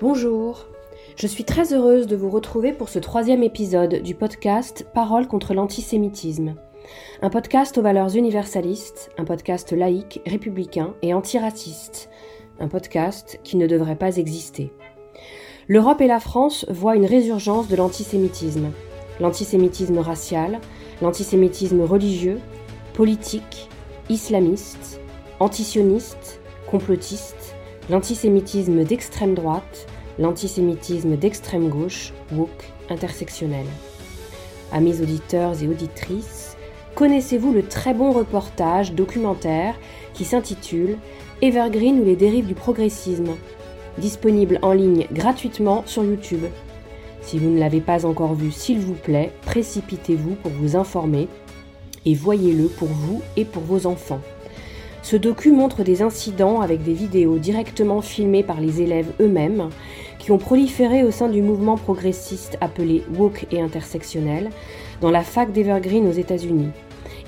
Bonjour, je suis très heureuse de vous retrouver pour ce troisième épisode du podcast Parole contre l'antisémitisme. Un podcast aux valeurs universalistes, un podcast laïque, républicain et antiraciste, un podcast qui ne devrait pas exister. L'Europe et la France voient une résurgence de l'antisémitisme. L'antisémitisme racial, l'antisémitisme religieux, politique, islamiste, antisioniste, complotiste, l'antisémitisme d'extrême droite, l'antisémitisme d'extrême gauche, woke, intersectionnel. Amis auditeurs et auditrices, connaissez-vous le très bon reportage documentaire qui s'intitule Evergreen ou les dérives du progressisme disponible en ligne gratuitement sur YouTube. Si vous ne l'avez pas encore vu, s'il vous plaît, précipitez-vous pour vous informer et voyez-le pour vous et pour vos enfants. Ce docu montre des incidents avec des vidéos directement filmées par les élèves eux-mêmes qui ont proliféré au sein du mouvement progressiste appelé woke et intersectionnel dans la fac d'Evergreen aux États-Unis.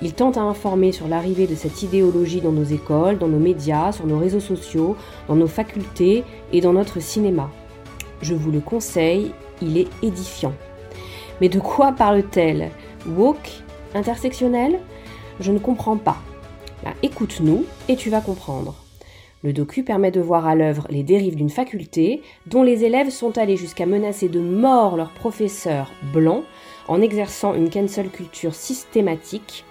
Il tente à informer sur l'arrivée de cette idéologie dans nos écoles, dans nos médias, sur nos réseaux sociaux, dans nos facultés et dans notre cinéma. Je vous le conseille, il est édifiant. Mais de quoi parle-t-elle? Woke? Intersectionnel? Je ne comprends pas. Bah, écoute-nous et tu vas comprendre. Le docu permet de voir à l'œuvre les dérives d'une faculté dont les élèves sont allés jusqu'à menacer de mort leurs professeurs blancs en exerçant une cancel culture systématique,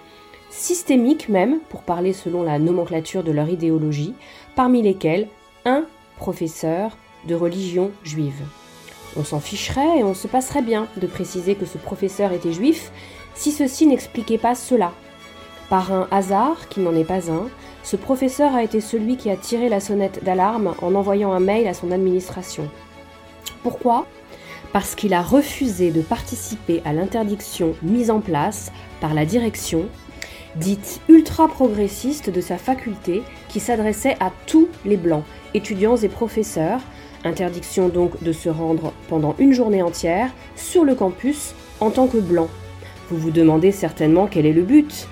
systémique même, pour parler selon la nomenclature de leur idéologie, parmi lesquels un professeur de religion juive. On s'en ficherait et on se passerait bien de préciser que ce professeur était juif si ceci n'expliquait pas cela, par un hasard qui n'en est pas un, ce professeur a été celui qui a tiré la sonnette d'alarme en envoyant un mail à son administration. Pourquoi? Parce qu'il a refusé de participer à l'interdiction mise en place par la direction, dite ultra-progressiste de sa faculté, qui s'adressait à tous les blancs, étudiants et professeurs, interdiction donc de se rendre pendant une journée entière sur le campus en tant que blanc. Vous vous demandez certainement quel est le but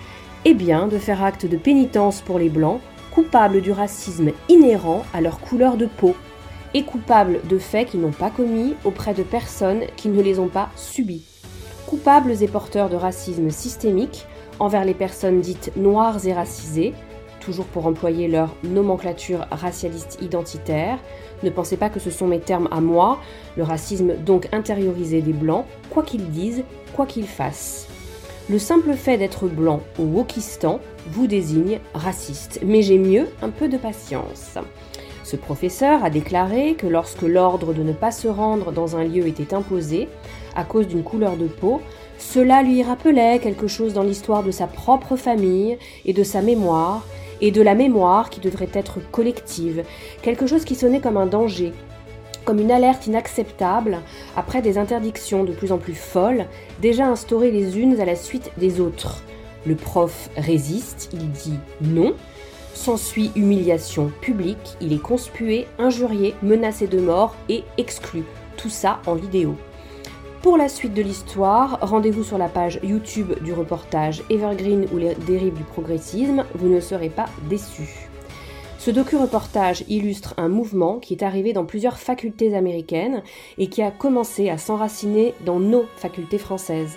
eh bien, de faire acte de pénitence pour les Blancs, coupables du racisme inhérent à leur couleur de peau, et coupables de faits qu'ils n'ont pas commis auprès de personnes qui ne les ont pas subis. Coupables et porteurs de racisme systémique envers les personnes dites noires et racisées, toujours pour employer leur nomenclature racialiste identitaire. Ne pensez pas que ce sont mes termes à moi, le racisme donc intériorisé des Blancs, quoi qu'ils disent, quoi qu'ils fassent. Le simple fait d'être blanc au Wokistan vous désigne raciste, mais j'ai mieux un peu de patience. Ce professeur a déclaré que lorsque l'ordre de ne pas se rendre dans un lieu était imposé, à cause d'une couleur de peau, cela lui rappelait quelque chose dans l'histoire de sa propre famille et de sa mémoire, et de la mémoire qui devrait être collective, quelque chose qui sonnait comme un danger, comme une alerte inacceptable après des interdictions de plus en plus folles, déjà instaurées les unes à la suite des autres. Le prof résiste, il dit non. S'ensuit humiliation publique, il est conspué, injurié, menacé de mort et exclu. Tout ça en vidéo. Pour la suite de l'histoire, rendez-vous sur la page YouTube du reportage Evergreen ou les dérives du progressisme, vous ne serez pas déçus. Ce docu-reportage illustre un mouvement qui est arrivé dans plusieurs facultés américaines et qui a commencé à s'enraciner dans nos facultés françaises,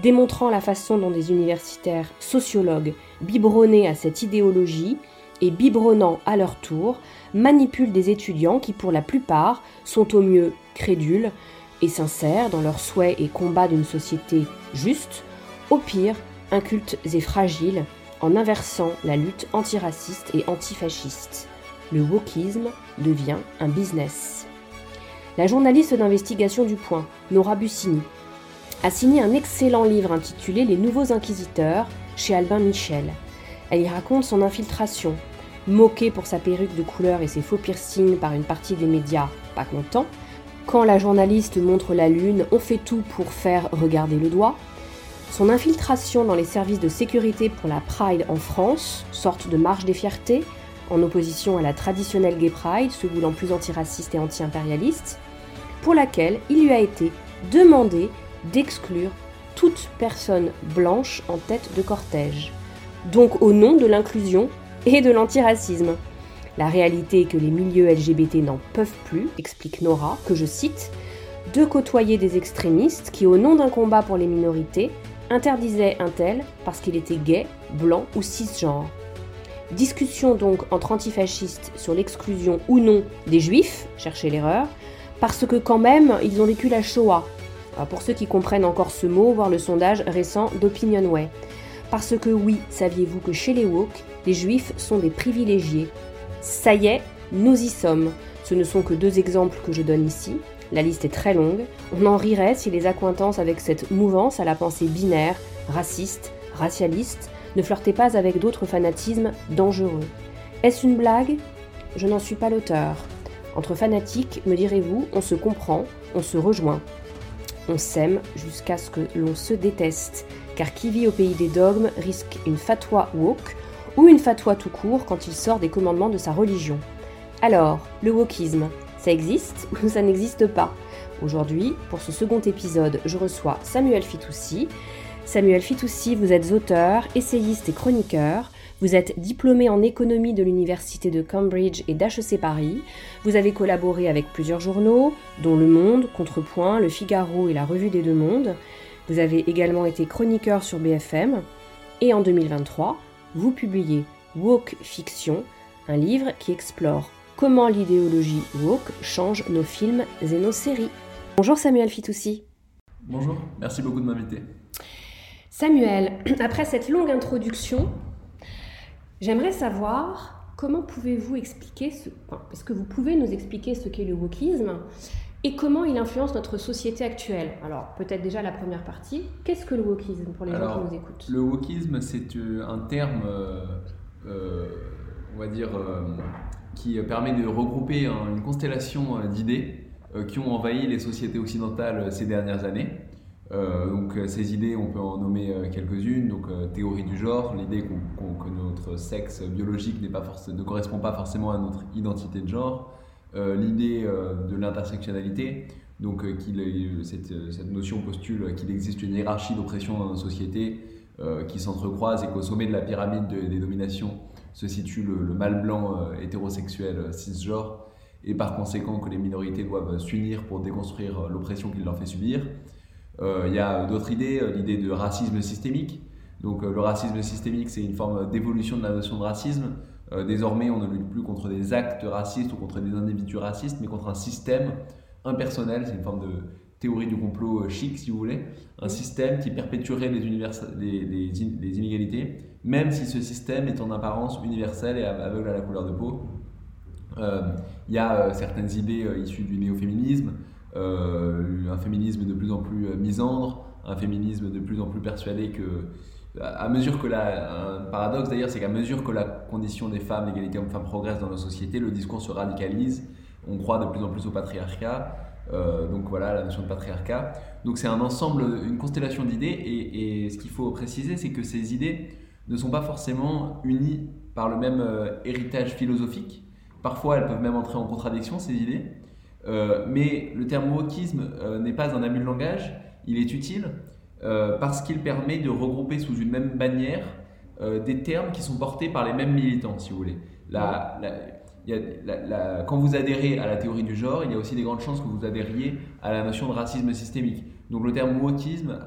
démontrant la façon dont des universitaires sociologues, biberonnés à cette idéologie et biberonnant à leur tour, manipulent des étudiants qui pour la plupart sont au mieux crédules et sincères dans leurs souhaits et combats d'une société juste, au pire incultes et fragiles en inversant la lutte antiraciste et antifasciste. Le wokisme devient un business. La journaliste d'investigation du Point, Nora Bussini, a signé un excellent livre intitulé Les Nouveaux Inquisiteurs chez Albin Michel. Elle y raconte son infiltration, moquée pour sa perruque de couleur et ses faux piercings par une partie des médias pas contents. Quand la journaliste montre la lune, on fait tout pour faire regarder le doigt. Son infiltration dans les services de sécurité pour la Pride en France, sorte de marche des fiertés, en opposition à la traditionnelle Gay Pride, se voulant plus antiraciste et anti-impérialiste, pour laquelle il lui a été demandé d'exclure toute personne blanche en tête de cortège, donc au nom de l'inclusion et de l'antiracisme. La réalité est que les milieux LGBT n'en peuvent plus, explique Nora, que je cite, de côtoyer des extrémistes qui, au nom d'un combat pour les minorités, interdisaient un tel parce qu'il était gay, blanc ou cisgenre. Discussion donc entre antifascistes sur l'exclusion ou non des juifs, cherchez l'erreur, parce que quand même ils ont vécu la Shoah. pour ceux qui comprennent encore ce mot, voir le sondage récent d'Opinionway. Parce que oui, saviez-vous que chez les woke, les juifs sont des privilégiés? Ça y est, nous y sommes. Ce ne sont que deux exemples que je donne ici. La liste est très longue. On en rirait si les accointances avec cette mouvance à la pensée binaire, raciste, racialiste, ne flirtaient pas avec d'autres fanatismes dangereux. Est-ce une blague? Je n'en suis pas l'auteur. Entre fanatiques, me direz-vous, on se comprend, on se rejoint. On s'aime jusqu'à ce que l'on se déteste, car qui vit au pays des dogmes risque une fatwa woke ou une fatwa tout court quand il sort des commandements de sa religion. Alors, le wokisme, ça existe ou ça n'existe pas Aujourd'hui, pour ce second épisode, je reçois Samuel Fitoussi. Samuel Fitoussi, vous êtes auteur, essayiste et chroniqueur. Vous êtes diplômé en économie de l'université de Cambridge et d'HEC Paris. Vous avez collaboré avec plusieurs journaux, dont Le Monde, Contrepoint, Le Figaro et la Revue des Deux Mondes. Vous avez également été chroniqueur sur BFM. Et en 2023, vous publiez Woke Fiction, un livre qui explore comment l'idéologie woke change nos films et nos séries. Bonjour Samuel Fitoussi. Bonjour, merci beaucoup de m'inviter. Samuel, après cette longue introduction, J'aimerais savoir comment pouvez-vous expliquer ce. est-ce que vous pouvez nous expliquer ce qu'est le wokisme et comment il influence notre société actuelle? Alors, peut-être déjà la première partie. Qu'est-ce que le wokisme pour les gens qui nous écoutent? Le wokisme, c'est euh, un terme, euh, euh, on va dire, qui permet de regrouper une constellation d'idées qui ont envahi les sociétés occidentales ces dernières années. Euh, donc euh, ces idées, on peut en nommer euh, quelques-unes. Donc théorie du genre, l'idée que notre sexe biologique pas ne correspond pas forcément à notre identité de genre. l'idée de l'intersectionnalité, donc cette, notion postule qu'il existe une hiérarchie d'oppression dans nos sociétés qui s'entrecroise et qu'au sommet de la pyramide des dominations se situe le, le mâle blanc hétérosexuel cisgenre et par conséquent que les minorités doivent s'unir pour déconstruire l'oppression qu'il leur fait subir. Euh, il y a d'autres idées, euh, l'idée de racisme systémique. Donc euh, le racisme systémique, c'est une forme d'évolution de la notion de racisme. désormais, on ne lutte plus contre des actes racistes ou contre des individus racistes, mais contre un système impersonnel. C'est une forme de théorie du complot chic, si vous voulez. Un système qui perpétuerait les, inégalités, même si ce système est en apparence universel et aveugle à la couleur de peau. Il y a certaines idées issues du néo-féminisme, euh, un féminisme de plus en plus euh, misandre, un féminisme de plus en plus persuadé que à mesure que la, un paradoxe d'ailleurs, c'est qu'à mesure que la condition des femmes, l'égalité homme-femme progresse dans nos sociétés, le discours se radicalise. On croit de plus en plus au patriarcat. Euh, donc voilà la notion de patriarcat. Donc c'est un ensemble, une constellation d'idées. Et, ce qu'il faut préciser, c'est que ces idées ne sont pas forcément unies par le même héritage philosophique. Parfois, elles peuvent même entrer en contradiction, ces idées. Euh, mais le terme wokisme euh, n'est pas un abus de langage, il est utile euh, parce qu'il permet de regrouper sous une même bannière des termes qui sont portés par les mêmes militants, si vous voulez. La, quand vous adhérez à la théorie du genre, il y a aussi des grandes chances que vous adhériez à la notion de racisme systémique. Donc le terme wokisme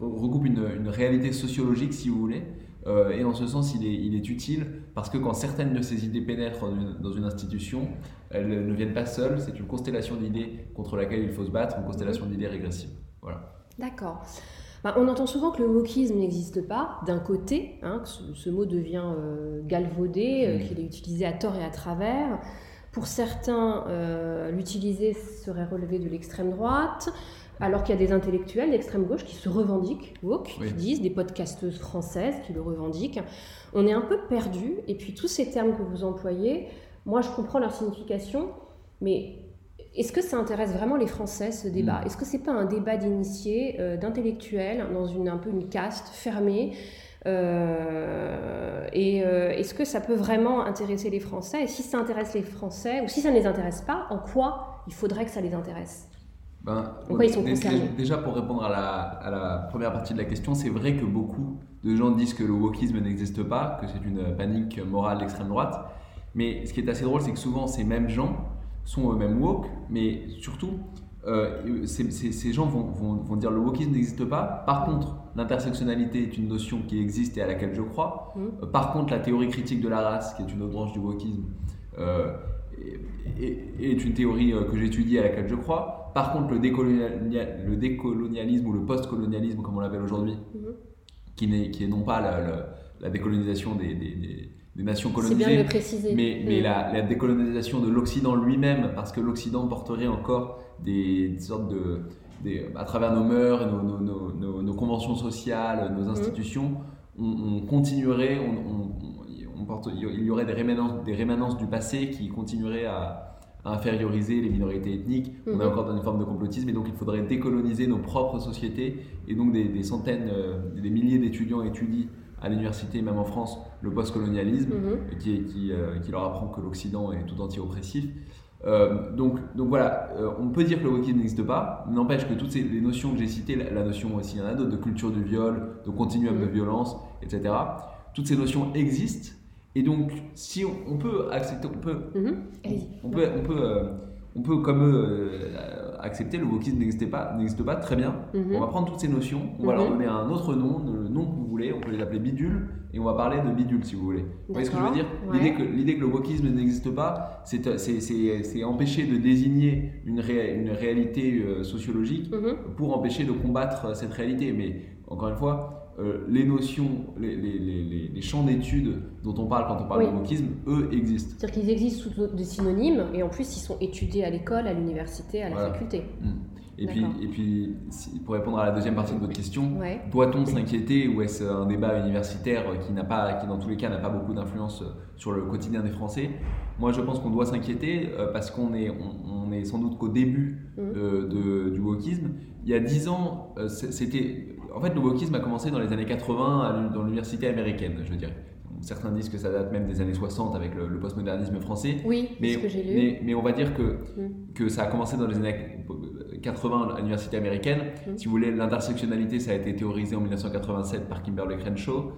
regroupe une, une, réalité sociologique, si vous voulez, euh, et en ce sens, il est, il est, utile parce que quand certaines de ces idées pénètrent dans une, institution, elles ne viennent pas seules, c'est une constellation d'idées contre laquelle il faut se battre, une constellation d'idées régressives. Voilà. D'accord. Bah, on entend souvent que le wokisme n'existe pas, d'un côté, hein, que ce, mot devient euh, galvaudé, euh, mmh. qu'il est utilisé à tort et à travers. Pour certains, l'utiliser serait relevé de l'extrême droite. Alors qu'il y a des intellectuels d'extrême gauche qui se revendiquent woke, qui disent, des podcasteuses françaises qui le revendiquent. On est un peu perdu. Et puis tous ces termes que vous employez, moi je comprends leur signification, mais est-ce que ça intéresse vraiment les Français ce débat? Mm. Est-ce que c'est pas un débat d'initiés, euh, d'intellectuels, dans une un peu une caste fermée euh, et euh, est-ce que ça peut vraiment intéresser les Français? Et si ça intéresse les Français, ou si ça ne les intéresse pas, en quoi il faudrait que ça les intéresse? Ben, Déjà, pour répondre à la, première partie de la question, c'est vrai que beaucoup de gens disent que le wokisme n'existe pas, que c'est une panique morale d'extrême droite. Mais ce qui est assez drôle, c'est que souvent ces mêmes gens sont eux-mêmes woke, mais surtout, euh, ces, gens vont, vont, dire le wokisme n'existe pas. Par contre, l'intersectionnalité est une notion qui existe et à laquelle je crois. Mmh. Euh, par contre, la théorie critique de la race, qui est une autre branche du wokisme, euh, est, une théorie que j'étudie à laquelle je crois. Par contre, le, le décolonialisme ou le postcolonialisme, comme on l'appelle aujourd'hui, mmh. qui n'est qui est non pas la, décolonisation des, des, nations colonisées, bien de le préciser. mais, mais mmh. la, la, décolonisation de l'Occident lui-même, parce que l'Occident porterait encore des, sortes de, à travers nos mœurs, nos, nos, nos, conventions sociales, nos institutions, on, continuerait, on, porte, il y aurait des rémanences, des rémanences du passé qui continueraient à, inférioriser les minorités ethniques. On est mhm. encore dans une forme de complotisme et donc il faudrait décoloniser nos propres sociétés et donc des, centaines, euh, des milliers d'étudiants étudient à l'université, même en France, le postcolonialisme, mhm. qui, qui, euh, qui, leur apprend que l'Occident est tout entier oppressif. Euh, donc, donc voilà, euh, on peut dire que le wokisme n'existe pas, n'empêche que toutes ces, les notions que j'ai citées, la, notion aussi, il y en a d'autres, de culture du viol, de continuum de violence, etc. Toutes ces notions existent, et donc si on, peut accepter, on peut, mm-hmm. on, peut, on peut, euh, on peut comme eux accepter, le wokisme n'existe pas, n'existe pas, très bien. Mhm. On va prendre toutes ces notions, on va leur mhm. donner un autre nom, le nom que vous voulez, on peut les appeler bidules, et on va parler de bidules si vous voulez. Vous voyez ce que je veux dire? L'idée que, l'idée que le wokisme n'existe pas, c'est, c'est, empêcher de désigner une, une réalité euh, sociologique mhm. pour empêcher de combattre cette réalité. Mais encore une fois, euh, les notions, les, les, les, les champs d'études dont on parle quand on parle de wokisme, eux existent. C'est-à-dire qu'ils existent sous des synonymes et en plus ils sont étudiés à l'école, à l'université, à la faculté. Hmm. Et puis, et puis, pour répondre à la deuxième partie de votre question, doit-on s'inquiéter ou est-ce un débat universitaire qui n'a pas, qui dans tous les cas n'a pas beaucoup d'influence sur le quotidien des Français? Moi, je pense qu'on doit s'inquiéter euh, parce qu'on est, on, est sans doute qu'au début mmh. euh, de, du wokisme. Il y a dix ans, c'était en fait, le wokisme a commencé dans les années 80 dans l'université américaine, je veux dire. Certains disent que ça date même des années 60 avec le, postmodernisme français. Oui, mais, ce que j'ai lu. Mais, mais, on va dire que, mm. que ça a commencé dans les années 80 à l'université américaine. Mm. Si vous voulez, l'intersectionnalité, ça a été théorisé en 1987 par Kimberly Crenshaw.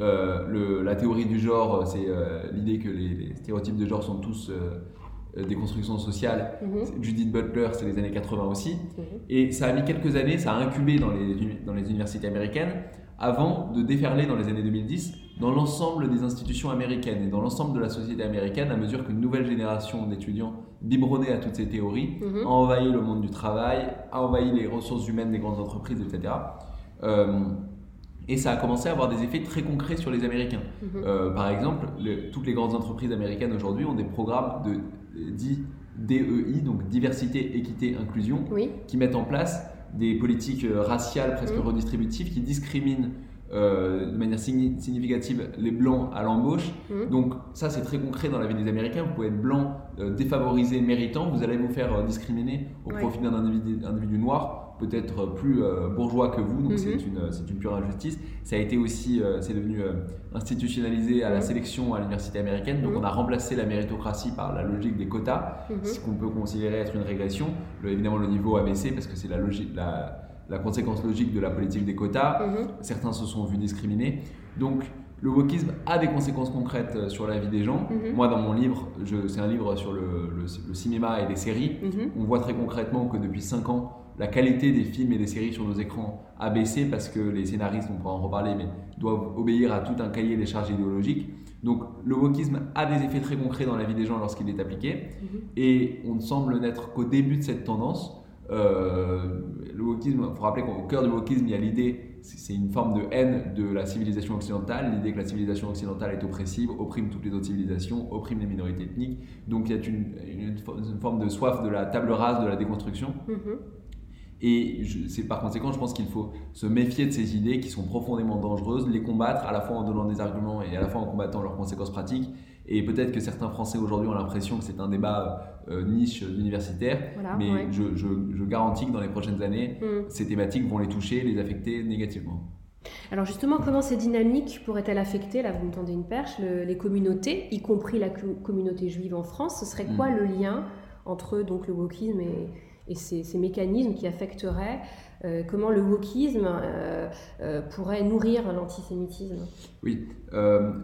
Euh, le, la théorie du genre, c'est euh, l'idée que les, stéréotypes de genre sont tous euh, des constructions sociales. Mhm. Judith Butler, c'est les années 80 aussi. Mhm. Et ça a mis quelques années, ça a incubé dans les, dans les universités américaines avant de déferler dans les années 2010 dans l'ensemble des institutions américaines et dans l'ensemble de la société américaine à mesure qu'une nouvelle génération d'étudiants biberonnés à toutes ces théories mhm. a envahi le monde du travail, a envahi les ressources humaines des grandes entreprises, etc. Euh, et ça a commencé à avoir des effets très concrets sur les Américains. Euh, par exemple, toutes les grandes entreprises américaines aujourd'hui ont des programmes de dit DEI, donc diversité, équité, inclusion, qui mettent en place des politiques euh, raciales presque redistributives qui discriminent euh, de manière significative les blancs à l'embauche. Donc ça c'est très concret dans la vie des Américains. Vous pouvez être blanc, euh, défavorisé, méritant, vous allez vous faire discriminer au profit d'un individu, individu, noir peut-être plus euh, bourgeois que vous, donc mhm. c'est une, une, pure injustice. Ça a été aussi, euh, c'est devenu euh, institutionnalisé à la sélection à l'université américaine, donc mhm. on a remplacé la méritocratie par la logique des quotas, mhm. ce qu'on peut considérer être une régression. évidemment, le niveau a baissé parce que c'est la, la, la, conséquence logique de la politique des quotas. Certains se sont vus discriminés. Donc, le wokisme a des conséquences concrètes sur la vie des gens. Moi, dans mon livre, c'est un livre sur le, le, cinéma et les séries. On voit très concrètement que depuis 5 ans, la qualité des films et des séries sur nos écrans a baissé parce que les scénaristes, on pourra en reparler, mais doivent obéir à tout un cahier des charges idéologiques. Donc le wokisme a des effets très concrets dans la vie des gens lorsqu'il est appliqué, mhm. et on ne semble n'être qu'au début de cette tendance. Euh, le wokisme, il faut rappeler qu'au cœur du wokisme, il y a l'idée, c'est une forme de haine de la civilisation occidentale, l'idée que la civilisation occidentale est oppressive, opprime toutes les autres civilisations, opprime les minorités ethniques. Donc il y a une, forme de soif de la table rase, de la déconstruction. Mhm. Et c'est par conséquent, je pense qu'il faut se méfier de ces idées qui sont profondément dangereuses, les combattre à la fois en donnant des arguments et à la fois en combattant leurs conséquences pratiques. Et peut-être que certains Français aujourd'hui ont l'impression que c'est un débat euh, niche universitaire, mais je, je, garantis que dans les prochaines années, mm. ces thématiques vont les toucher, les affecter négativement. Alors justement, comment ces dynamiques pourraient-elles affecter, là vous me tendez une perche, les communautés, y compris la communauté juive en France? Ce serait quoi mm. le lien entre donc, le wokisme et, et ces, mécanismes qui affecteraient euh, comment le wokisme euh, euh, pourrait nourrir l'antisémitisme. Oui,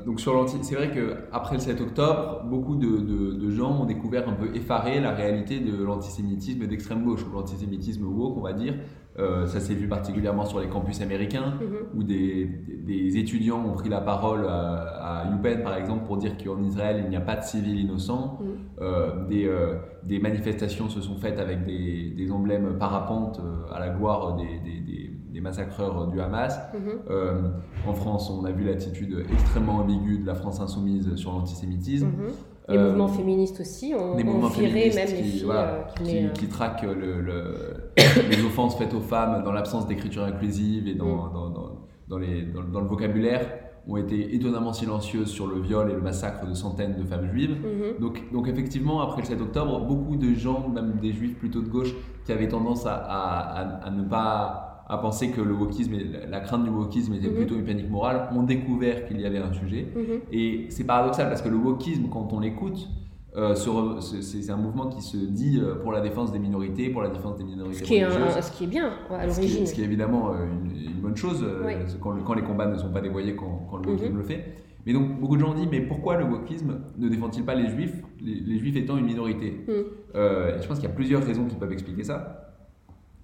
donc sur c'est vrai qu'après le 7 octobre, beaucoup de, gens ont découvert un peu effaré la réalité de l'antisémitisme d'extrême gauche, ou l'antisémitisme woke, on va dire, euh, ça s'est vu particulièrement sur les campus américains, mhm. où des, des, étudiants ont pris la parole à, à UPenn, par exemple, pour dire qu'en Israël, il n'y a pas de civils innocents. Mhm. Euh, des, euh, des, manifestations se sont faites avec des, des emblèmes parapentes à la gloire des, des massacreurs du Hamas. Mhm. en France, on a vu l'attitude extrêmement ambiguë de la France insoumise sur l'antisémitisme. Les euh, mouvements féministes aussi ont, des mouvements féministes même qui, les filles euh, qui, euh, qui, traquent le, les offenses faites aux femmes dans l'absence d'écriture inclusive et dans, mm. dans, dans, les, le vocabulaire ont été étonnamment silencieuses sur le viol et le massacre de centaines de femmes juives. Mm-hmm. Donc, donc effectivement, après le 7 octobre, beaucoup de gens, même des juifs plutôt de gauche, qui avaient tendance à, à, à ne pas à penser que le wokisme, la crainte du wokisme était mhm. plutôt une panique morale, ont découvert qu'il y avait un sujet. Mhm. Et c'est paradoxal parce que le wokisme, quand on l'écoute, euh, c'est un mouvement qui se dit euh, pour la défense des minorités, pour la défense des minorités ce qui Est ce qui est bien à l'origine. Ce, qui est évidemment euh, une, bonne chose quand, les combats ne sont pas dévoyés quand, le wokisme mhm. le fait. Mais donc beaucoup de gens ont dit mais pourquoi le wokisme ne défend-il pas les juifs, les, juifs étant une minorité? Je pense qu'il y a plusieurs raisons qui peuvent expliquer ça.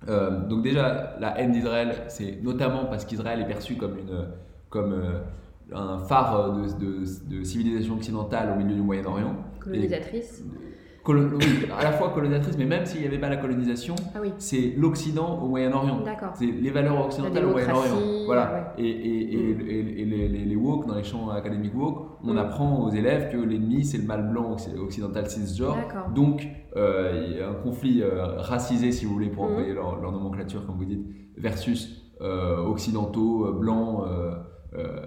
Euh, donc déjà, la haine d'Israël, c'est notamment parce qu'Israël est perçu comme, une, comme euh, un phare de, de, civilisation occidentale au milieu du Moyen-Orient. Colonisatrice à la fois colonisatrice, mais même s'il n'y avait pas la colonisation, ah c'est l'Occident au Moyen-Orient. C'est les valeurs occidentales au Moyen-Orient. Voilà. Et, et, et, mm. les, les, les, woke, dans les champs académiques woke, on mm. apprend aux élèves que l'ennemi, c'est le mal blanc occidental cisgenre. Donc, euh, il y a un conflit euh, racisé, si vous voulez, pour mm. employer leur, nomenclature, comme vous dites, versus euh, occidentaux, blancs. Euh,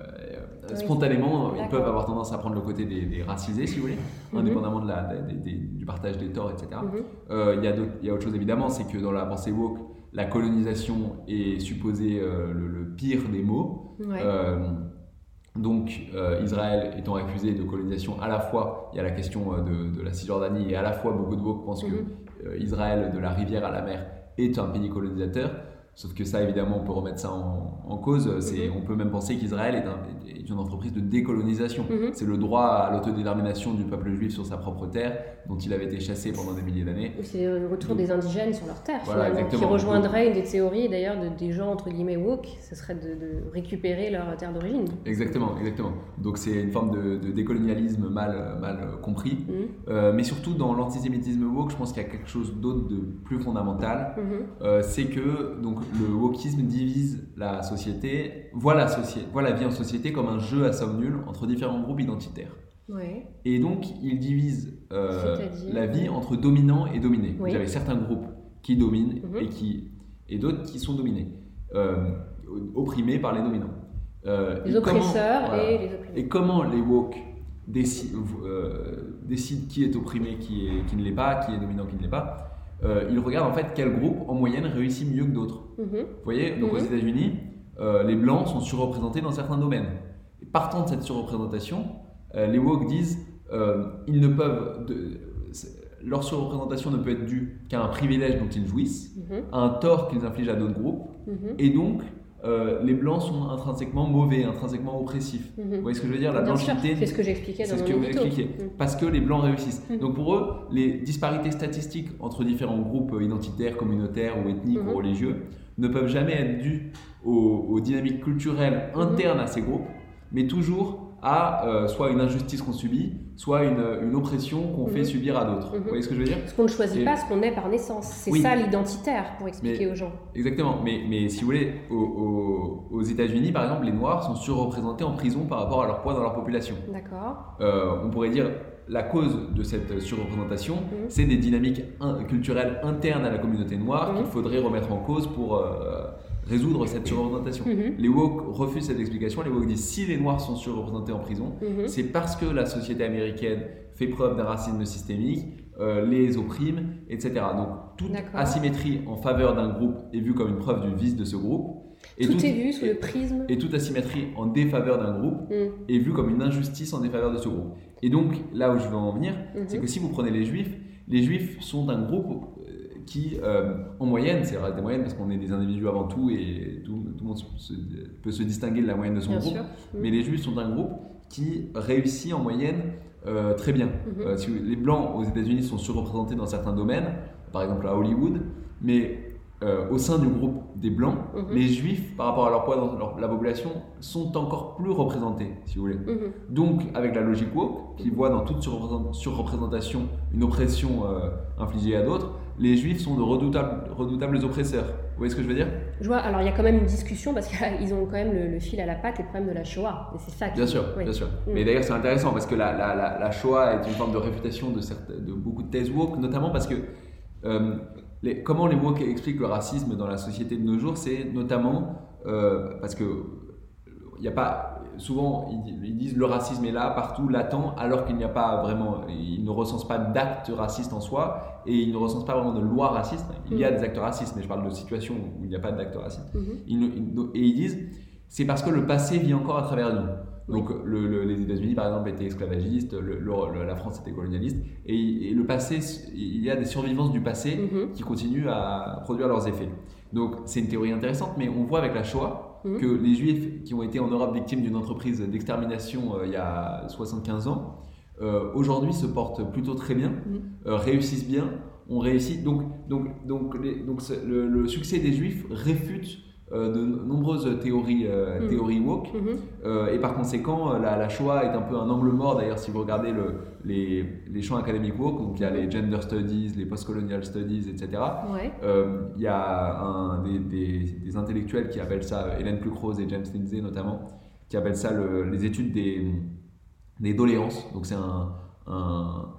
spontanément, ils peuvent avoir tendance à prendre le côté des, racisés, si vous voulez, mhm. indépendamment de la, du partage des torts, etc. Mhm. Euh, il y, y, a autre chose évidemment, c'est que dans la pensée woke, la colonisation est supposée euh, le, pire des mots. donc, Israël étant accusé de colonisation, à la fois, il y a la question de, la Cisjordanie, et à la fois, beaucoup de woke pensent que mhm. Israël, de la rivière à la mer, est un pays colonisateur. Sauf que ça, évidemment, on peut remettre ça en, cause. C'est, On peut même penser qu'Israël est, est, une entreprise de décolonisation. Mhm. C'est le droit à l'autodétermination du peuple juif sur sa propre terre, dont il avait été chassé pendant des milliers d'années. C'est le retour des indigènes sur leur terre, qui rejoindrait une des théories, d'ailleurs, de, des gens, entre guillemets, woke, ce serait de, récupérer leur terre d'origine. Exactement, exactement. Donc c'est une forme de, décolonialisme mal, mal compris. Mhm. Euh, mais surtout, dans l'antisémitisme woke, je pense qu'il y a quelque chose d'autre de plus fondamental. Mhm. Euh, c'est que, donc, le wokisme divise la société, voit la, la vie en société comme un jeu à somme nulle entre différents groupes identitaires. Et donc, il divise euh, la vie entre dominants et dominés. Vous avez certains groupes qui dominent mhm. et, qui, et d'autres qui sont dominés, euh, opprimés par les dominants. Euh, les oppresseurs et les opprimés. Et comment les woke décident, décident qui est opprimé, qui, est, qui ne l'est pas, qui est dominant, qui ne l'est pas ils regardent en fait quel groupe en moyenne réussit mieux que d'autres. Mhm. Vous voyez, donc aux mhm. États-Unis, euh, les blancs sont surreprésentés dans certains domaines. Et partant de cette surreprésentation, euh, les woke disent ils ne peuvent leur surreprésentation ne peut être due qu'à un privilège dont ils jouissent, mhm. à un tort qu'ils infligent à d'autres groupes, et donc euh, les blancs sont intrinsèquement mauvais, intrinsèquement oppressifs. Vous voyez ce que je veux dire? La blanchité. C'est ce que j'expliquais dans C'est ce que vous expliquez. Parce que les blancs réussissent. Donc pour eux, les disparités statistiques entre différents groupes identitaires, communautaires ou ethniques ou religieux ne peuvent jamais être dues aux dynamiques culturelles internes à ces groupes, mais toujours à euh, soit une injustice qu'on subit, soit une, une oppression qu'on fait mhm. subir à d'autres. Vous mhm. voyez ce que je veux dire? Ce qu'on ne choisit pas, ce qu'on est par naissance. C'est ça l'identitaire, pour expliquer aux gens. Exactement. Mais, mais si vous voulez, aux, États-Unis, par exemple, les Noirs sont surreprésentés en prison par rapport à leur poids dans leur population. D'accord. Euh, on pourrait dire la cause de cette surreprésentation, mhm. c'est des dynamiques culturelles internes à la communauté noire qu'il faudrait remettre en cause pour... Euh, résoudre cette surreprésentation. Mhm. Les woke refusent cette explication. Les woke disent si les noirs sont surreprésentés en prison, mhm. c'est parce que la société américaine fait preuve d'un racisme systémique, euh, les opprime, etc. Donc toute asymétrie en faveur d'un groupe est vue comme une preuve du vice de ce groupe. Et tout, est vu sous le prisme. Et toute asymétrie en défaveur d'un groupe mhm. est vue comme une injustice en défaveur de ce groupe. Et donc là où je veux en venir, c'est que si vous prenez les juifs, les juifs sont un groupe qui, en moyenne, c'est des moyennes parce qu'on est des individus avant tout et tout, le monde peut se distinguer de la moyenne de son groupe, mais les juifs sont un groupe qui réussit en moyenne très bien. Mhm. si les blancs aux États-Unis sont surreprésentés dans certains domaines, par exemple à Hollywood, mais euh, au sein du groupe des Blancs, mhm. les Juifs, par rapport à leur poids dans la population, sont encore plus représentés, si vous voulez. Mhm. Donc, avec la logique woke, qui voit dans toute surreprésentation une oppression euh, infligée à d'autres, les Juifs sont de redoutables, redoutables oppresseurs. Vous voyez ce que je veux dire? Je vois, alors il y a quand même une discussion, parce qu'ils ont quand même le, fil à la patte et le problème de la Shoah. c'est ça Bien sûr, bien sûr. Mm. Mais d'ailleurs, c'est intéressant, parce que la, la, Shoah est une forme de réfutation de, de beaucoup de thèses woke, notamment parce que... Euh, comment les mots expliquent le racisme dans la société de nos jours, c'est notamment euh, parce que il n'y a pas souvent ils, disent le racisme est là partout latent alors qu'il n'y a pas vraiment ils ne recensent pas d'actes racistes en soi et ils ne recensent pas vraiment de loi raciste il y a mm. des actes racistes mais je parle de situations où il n'y a pas d'actes racistes mm-hmm. et ils disent c'est parce que le passé vit encore à travers nous donc les États-Unis, par exemple, étaient esclavagistes, la France était colonialiste, et, le passé, il y a des survivances du passé mhm. qui continuent à produire leurs effets. Donc c'est une théorie intéressante, mais on voit avec la Shoah mhm. que les Juifs qui ont été en Europe victimes d'une entreprise d'extermination euh, il y a 75 ans, euh, aujourd'hui se portent plutôt très bien, mhm. euh, réussissent bien, on réussit. Donc, donc, donc, donc le, succès des Juifs réfute de nombreuses théories, euh, mm. théories woke. Mm-hmm. Euh, et par conséquent, la, la, Shoah est un peu un angle mort. D'ailleurs, si vous regardez le, les, les, champs académiques woke, donc il y a les gender studies, les postcolonial studies, etc. il y a un, des, des, intellectuels qui appellent ça, Hélène Plucrose et James Lindsay notamment, qui appellent ça les études des, des doléances. Donc c'est un, un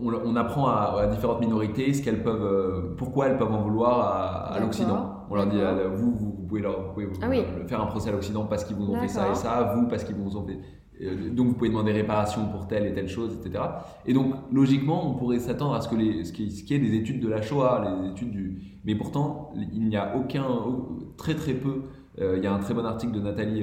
on, apprend à, différentes minorités ce qu'elles peuvent, pourquoi elles peuvent en vouloir à l'Occident. On leur dit, euh, vous, vous, pouvez, leur, ah faire un procès à l'Occident parce qu'ils vous ont fait ça et ça, vous parce qu'ils vous ont fait. Euh, donc vous pouvez demander réparation pour telle et telle chose, etc. Et donc logiquement, on pourrait s'attendre à ce que les, ce qui, ce qui est des études de la Shoah, les études du. Mais pourtant, il n'y a aucun, très très peu. Euh, il y a un très bon article de Nathalie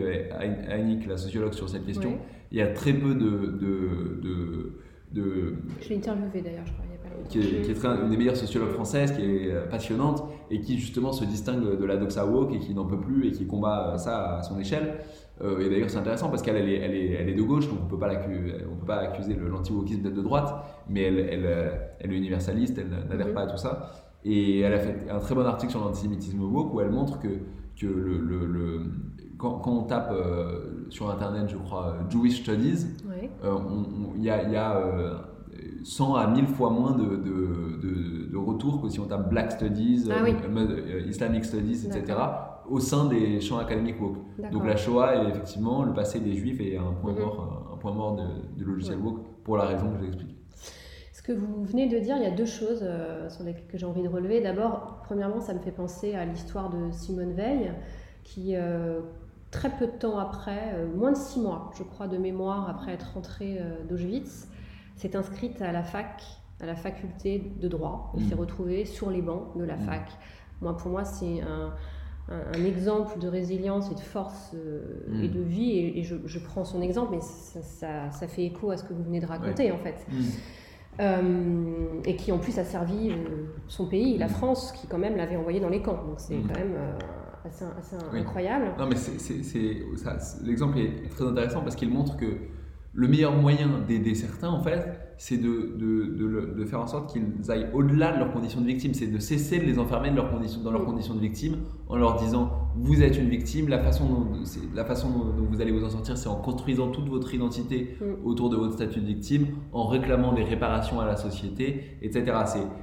Heinig, la sociologue, sur cette question. Il y a très peu de, de, de de, je l'ai interviewé d'ailleurs, je crois, Qui est, qui est une des meilleures sociologues françaises, qui est euh, passionnante et qui justement se distingue de la doxa woke et qui n'en peut plus et qui combat ça à son échelle. Euh, et d'ailleurs, c'est intéressant parce qu'elle elle est, elle est, elle est, de gauche, donc on peut pas on peut pas accuser l'anti-wokisme d'être de droite, mais elle, elle, elle, est universaliste, elle n'adhère mhm. pas à tout ça. Et elle a fait un très bon article sur l'antisémitisme woke où elle montre que, que le, le, quand, quand, on tape euh, sur internet, je crois, Jewish Studies, il y a, y a 100 à 1000 fois moins de, de, de, retours que si on tape Black Studies, ah euh, euh, Islamic Studies, etc., au sein des champs académiques woke. Donc la Shoah est effectivement le passé des Juifs et un point mhm. mort, un, point mort de, logiciel woke pour la raison que j'ai expliquée. Ce que vous venez de dire, il y a deux choses euh, sur lesquelles j'ai envie de relever. D'abord, premièrement, ça me fait penser à l'histoire de Simone Veil, qui très peu de temps après, moins de six mois, je crois, de mémoire après être rentrée d'Auschwitz, s'est inscrite à la fac, à la faculté de droit, et s'est mmh. retrouvée sur les bancs de la mmh. fac. Moi, pour moi, c'est un, un, exemple de résilience et de force euh, et mmh. de vie, et, je, prends son exemple, mais ça, ça, fait écho à ce que vous venez de raconter, en fait. Euh, et qui en plus a servi euh, son pays, la France, qui quand même l'avait envoyé dans les camps. Donc c'est quand même assez, incroyable. Non, mais l'exemple est très intéressant parce qu'il montre que le meilleur moyen d'aider certains, en fait, c'est de, de, de, faire en sorte qu'ils aillent au-delà de leurs conditions de victime, c'est de cesser de les enfermer de leurs conditions, dans leurs conditions de victime en leur disant vous êtes une victime, la façon dont, la façon dont vous allez vous en sortir, c'est en construisant toute votre identité mm. autour de votre statut de victime, en réclamant des réparations à la société, etc.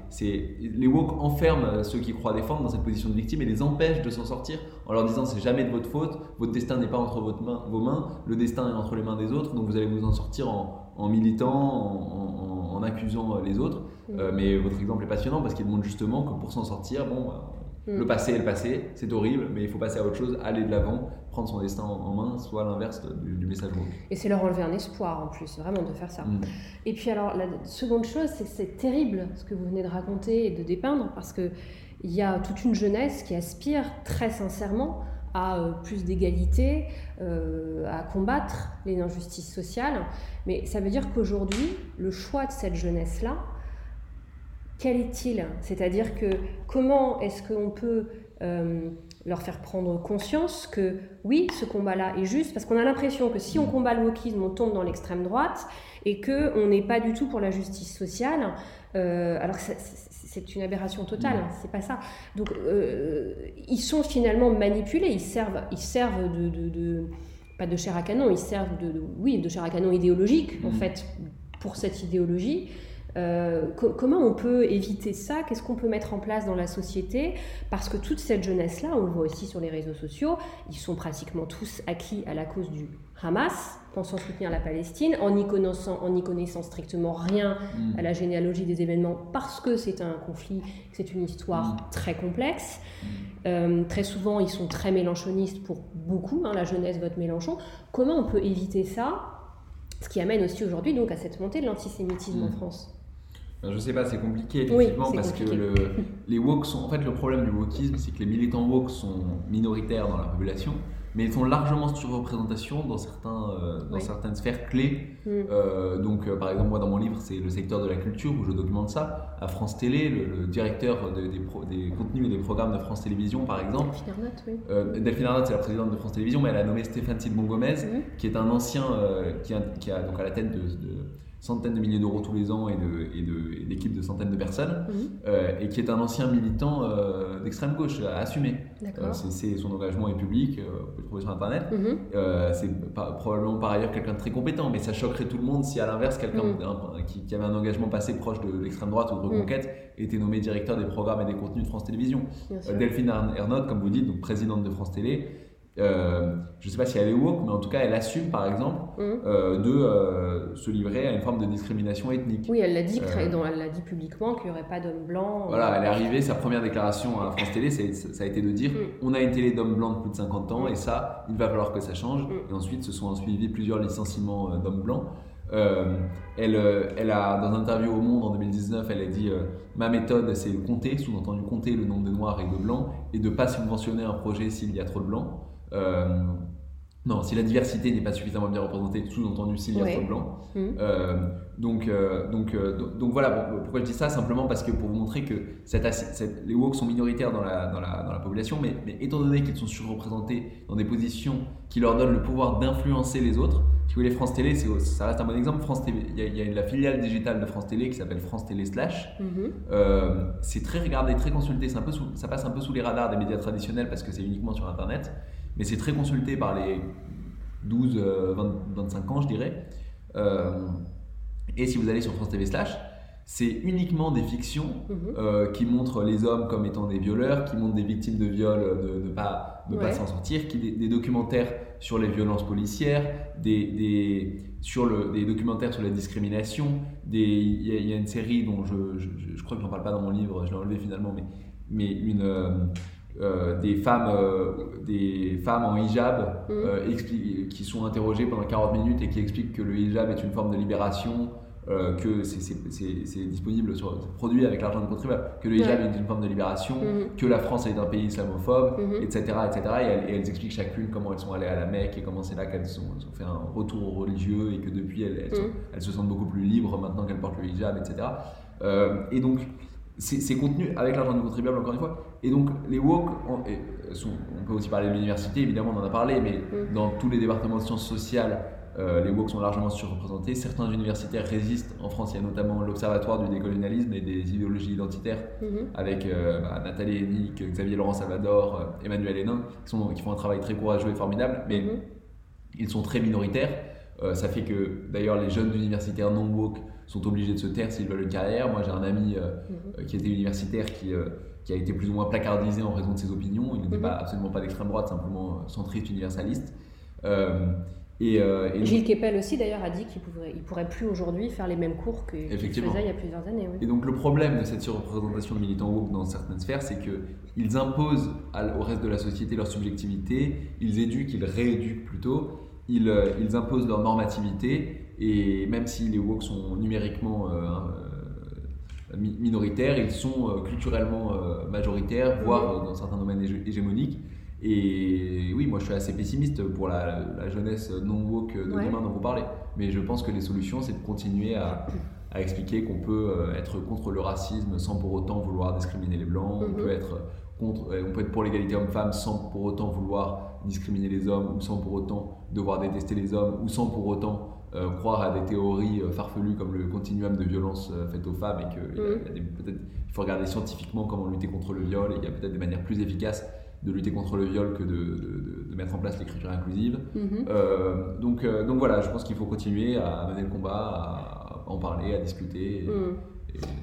C'est, les woke enferment ceux qui croient défendre dans cette position de victime et les empêchent de s'en sortir en leur disant c'est jamais de votre faute, votre destin n'est pas entre votre main, vos mains, le destin est entre les mains des autres, donc vous allez vous en sortir en, en militant, en, en, accusant les autres. Mm. Euh, mais votre exemple est passionnant parce qu'il montre justement que pour s'en sortir, bon, bah, Mm. Le passé est le passé, c'est horrible, mais il faut passer à autre chose, aller de l'avant, prendre son destin en main, soit l'inverse du, message Et c'est leur enlever un espoir en plus, vraiment de faire ça. Mm. Et puis alors, la seconde chose, c'est que c'est terrible ce que vous venez de raconter et de dépeindre, parce qu'il y a toute une jeunesse qui aspire très sincèrement à euh, plus d'égalité, euh, à combattre les injustices sociales. Mais ça veut dire qu'aujourd'hui, le choix de cette jeunesse-là, quel est-il? C'est-à-dire que comment est-ce qu'on peut euh, leur faire prendre conscience que oui, ce combat-là est juste, parce qu'on a l'impression que si on combat le wokisme, on tombe dans l'extrême droite, et qu'on n'est pas du tout pour la justice sociale, euh, alors que c'est une aberration totale, hein, c'est pas ça. Donc euh, ils sont finalement manipulés, ils servent, ils servent de, de, pas de chair à canon, ils servent de, oui, de chair à canon idéologique en mm. fait pour cette idéologie. Euh, comment on peut éviter ça? Qu'est-ce qu'on peut mettre en place dans la société? Parce que toute cette jeunesse-là, on le voit aussi sur les réseaux sociaux, ils sont pratiquement tous acquis à la cause du Hamas, pensant soutenir la Palestine, en n'y connaissant, en y connaissant strictement rien mm. à la généalogie des événements, parce que c'est un conflit, c'est une histoire mm. très complexe. Mm. Euh, très souvent, ils sont très mélanchonistes pour beaucoup, hein, la jeunesse vote Mélenchon. Comment on peut éviter ça? Ce qui amène aussi aujourd'hui donc à cette montée de l'antisémitisme en France. Je sais pas, c'est compliqué effectivement parce que le, les woke sont. En fait, le problème du wokisme, c'est que les militants woke sont minoritaires dans la population, mais ils sont largement surreprésentation dans, certains, euh, dans certaines sphères clés. Mm. Euh, donc, euh, par exemple, moi, dans mon livre, c'est le secteur de la culture où je documente ça. À France Télé, le, directeur des, des, contenus et des programmes de France Télévisions, par exemple. Delphine Arnott, oui. Delphine Arnott, c'est la présidente de France Télévisions, mais elle a nommé Stéphane Sidbon Gomez, mm. qui est un ancien qui a, qui, a, donc à la tête de centaines de milliers d'euros tous les ans et, de, d'équipes de, centaines de personnes, mhm. euh, et qui est un ancien militant euh, d'extrême gauche assumé. Euh, c'est, son engagement est public, vous pouvez le trouver sur Internet. Mhm. c'est probablement par ailleurs quelqu'un de très compétent, mais ça choquerait tout le monde si à l'inverse, quelqu'un mhm. qui, avait un engagement passé proche de l'extrême droite ou de Reconquête était nommé directeur des programmes et des contenus de France Télévisions. Delphine Ernotte, comme vous dites, donc présidente de France Télé, euh, je ne sais pas si elle est woke, mais en tout cas, elle assume, par exemple, mmh. euh, de euh, se livrer à une forme de discrimination ethnique. Oui, elle l'a dit, elle l'a dit publiquement qu'il n'y aurait pas d'hommes blancs. Voilà, elle est arrivée, sa première déclaration à France Télé, ça a été de dire mmh. on a une télé d'hommes blancs de plus de 50 ans, mmh. et ça, il va falloir que ça change. Et ensuite, se sont suivis plusieurs licenciements d'hommes blancs. elle, elle a, dans un interview au Monde en 2019, elle a dit Ma méthode, c'est de compter, sous-entendu compter le nombre de noirs et de blancs, et de ne pas subventionner un projet s'il y a trop de blancs. Euh, non, si la diversité n'est pas suffisamment bien représentée, sous-entendu s'il y a de blanc. Mmh. Euh, donc, euh, donc, donc, voilà, pourquoi je dis ça? Simplement parce que pour vous montrer que cette, les woke sont minoritaires dans la, dans la, dans la population, mais, mais, étant donné qu'ils sont surreprésentés dans des positions qui leur donnent le pouvoir d'influencer les autres, si vous voulez, France Télé, ça reste un bon exemple. France TV, il y, a, la filiale digitale de France Télé qui s'appelle France Télé Slash. Mmh. c'est très regardé, très consulté, un peu ça passe un peu sous les radars des médias traditionnels parce que c'est uniquement sur Internet mais c'est très consulté par les 12, 25 euh, ans, je dirais. Euh, et si vous allez sur France TV Slash, c'est uniquement des fictions mhm. euh, qui montrent les hommes comme étant des violeurs, qui montrent des victimes de viol de ne pas, pas s'en sortir, qui, des, documentaires sur les violences policières, des, des sur le, des documentaires sur la discrimination. Il y, a une série dont je, je, crois que j'en parle pas dans mon livre, je l'ai enlevé finalement, mais, mais une, euh, des, femmes, euh, des femmes en hijab mm. euh, qui sont interrogées pendant 40 minutes et qui expliquent que le hijab est une forme de libération, que c'est disponible sur produit avec l'argent de contribuable, que le hijab est une forme de libération, mm. que la France est un pays islamophobe, etc. Mm-hmm. etc. Et elles, elles, expliquent chacune comment elles sont allées à la Mecque et comment c'est là qu'elles ont, fait un retour religieux et que depuis elles, elles, mm. elles se sentent beaucoup plus libres maintenant qu'elles portent le hijab, etc. et donc, c'est contenu avec l'argent du contribuable, encore une fois. Et donc, les woke, on, on peut aussi parler de l'université, évidemment, on en a parlé, mais mm. dans tous les départements de sciences sociales, euh, les woke sont largement surreprésentés. Certains universitaires résistent. En France, il y a notamment l'Observatoire du décolonialisme et des idéologies identitaires, mm-hmm. avec euh, bah, Nathalie Hennick, Xavier Laurent Salvador, euh, Emmanuel Hénin, qui, sont, qui, font un travail très courageux et formidable, mais mm-hmm. ils sont très minoritaires. ça fait que, d'ailleurs, les jeunes universitaires non woke sont obligés de se taire s'ils veulent une carrière. Moi, j'ai un ami euh, mhm. euh, qui était universitaire qui, euh, qui, a été plus ou moins placardisé en raison de ses opinions. Il n'était mhm. pas, absolument pas d'extrême droite, simplement centriste universaliste. Et, Gilles Kepel aussi d'ailleurs a dit qu'il pourrait, il pourrait plus aujourd'hui faire les mêmes cours qu'il faisait il y a plusieurs années. Et donc le problème de cette surreprésentation de militants woke dans certaines sphères, c'est qu'ils imposent au reste de la société leur subjectivité, ils éduquent, ils rééduquent plutôt, ils, ils imposent leur normativité et même si les woke sont numériquement euh, euh, minoritaires, ils sont euh, culturellement majoritaires, voire dans certains domaines hégémoniques. Et oui, moi je suis assez pessimiste pour la, jeunesse non woke de demain dont vous parlez. Mais je pense que les solutions, c'est de continuer à, à expliquer qu'on peut euh, être contre le racisme sans pour autant vouloir discriminer les blancs, on Mhm. peut être contre, euh, on peut être pour l'égalité homme-femme sans pour autant vouloir discriminer les hommes ou sans pour autant devoir détester les hommes ou sans pour autant euh, croire à des théories euh, farfelues comme le continuum de violence euh, faite aux femmes et qu'il Mhm. peut-être il faut regarder scientifiquement comment lutter contre le viol et il y a peut-être des manières plus efficaces de lutter contre le viol que de, de- de- de mettre en place l'écriture inclusive. Mhm. Euh, donc, donc voilà, je pense qu'il faut continuer à mener le combat, à en parler, à discuter. et- et voilà.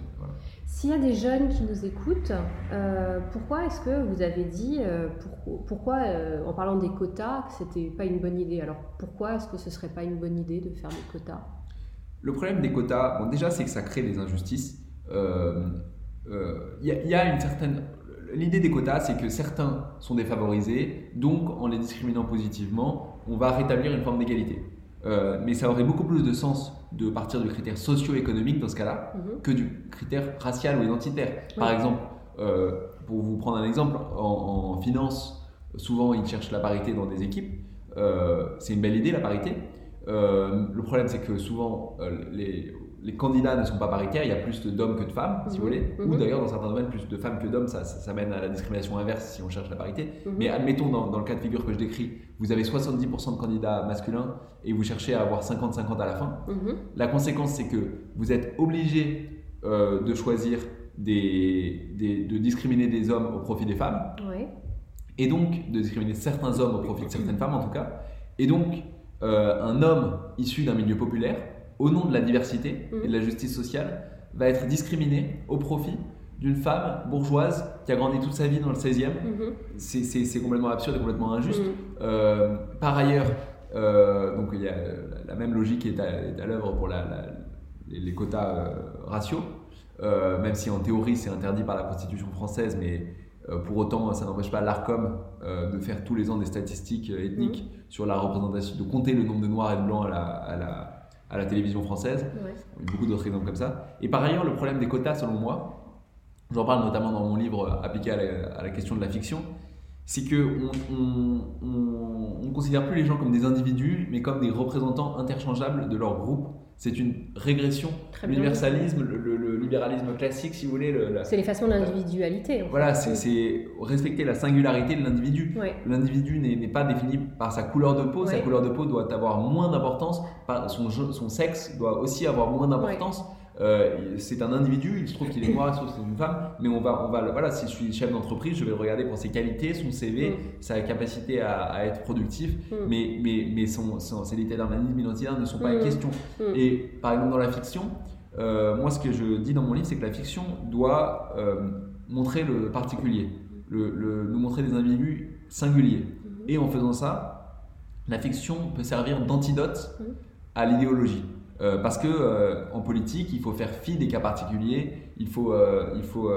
S'il y a des jeunes qui nous écoutent, euh, pourquoi est-ce que vous avez dit, euh, pourquoi, euh, en parlant des quotas, que c'était pas une bonne idée? Alors pourquoi est-ce que ce serait pas une bonne idée de faire des quotas? Le problème des quotas, bon, déjà, c'est que ça crée des injustices. Il y, a- une certaine. L'idée des quotas, c'est que certains sont défavorisés, donc en les discriminant positivement, on va rétablir une forme d'égalité. Mais ça aurait beaucoup plus de sens de partir du critère socio-économique dans ce cas-là Mhm. que du critère racial ou identitaire. Par exemple, euh, pour vous prendre un exemple, en, en finance, souvent ils cherchent la parité dans des équipes. Euh, c'est une belle idée la parité. Euh, le problème c'est que souvent les, les candidats ne sont pas paritaires, il y a plus d'hommes que de femmes, si Mhm. vous voulez. Ou Mhm. d'ailleurs dans certains domaines plus de femmes que d'hommes, ça, ça, ça mène à la discrimination inverse si on cherche la parité. Mhm. Mais admettons dans, dans le cas de figure que je décris, vous avez 70% de candidats masculins et vous cherchez à avoir 50-50 à la fin. Mhm. La conséquence, c'est que vous êtes obligé euh, de choisir des, des- de discriminer des hommes au profit des femmes, Ouais. et donc de discriminer certains hommes au profit de certaines femmes en tout cas. Et donc, euh, un homme issu d'un milieu populaire, au nom de la diversité et de la justice sociale, va être discriminé au profit d'une femme bourgeoise qui a grandi toute sa vie dans le 16e. Mhm. C'est- C'est c'est complètement absurde et complètement injuste. Mhm. Euh, par ailleurs, euh, donc il y a euh, la même logique qui est à, l'œuvre pour la- la- les, quotas euh, Euh, même si en théorie c'est interdit par la Constitution française, mais pour autant ça n'empêche pas l'ARCOM de faire tous les ans des statistiques ethniques sur la représentation, de compter le nombre de noirs et de blancs à la, à la- à la télévision française. Ouais. Il y a beaucoup d'autres exemples comme ça. Et par ailleurs, le problème des quotas, selon moi, j'en parle notamment dans mon livre euh, appliqué à la, à la question de la fiction, c'est que on, on, on- on considère plus les gens comme des individus, mais comme des représentants interchangeables de leur groupe. C'est une régression. L'universalisme, le, le- le libéralisme classique, si vous voulez, le- C'est l'effacement de l'individualité. voilà, c'est respecter la singularité de l'individu. Ouais. L'individu n'est pas défini par sa couleur de peau, sa couleur de peau doit avoir moins d'importance, son sexe doit aussi avoir moins d'importance. Euh, c'est un individu, il se trouve qu'il est noir, que c'est une femme, mais on va, on va, voilà, si je suis chef d'entreprise, je vais le regarder pour ses qualités, son CV, Mm. sa capacité à, à être productif, Mm. mais, mais, mais son, son- ses déterminismes identitaires ne sont pas Mm. en question. Et par exemple dans la fiction, euh, moi ce que je dis dans mon livre, c'est que la fiction doit euh, montrer le particulier, le, le- nous montrer des individus singuliers. Et en faisant ça, la fiction peut servir d'antidote à l'idéologie. Euh, parce que euh, en politique, il faut faire fi des cas particuliers, il faut, euh, il faut,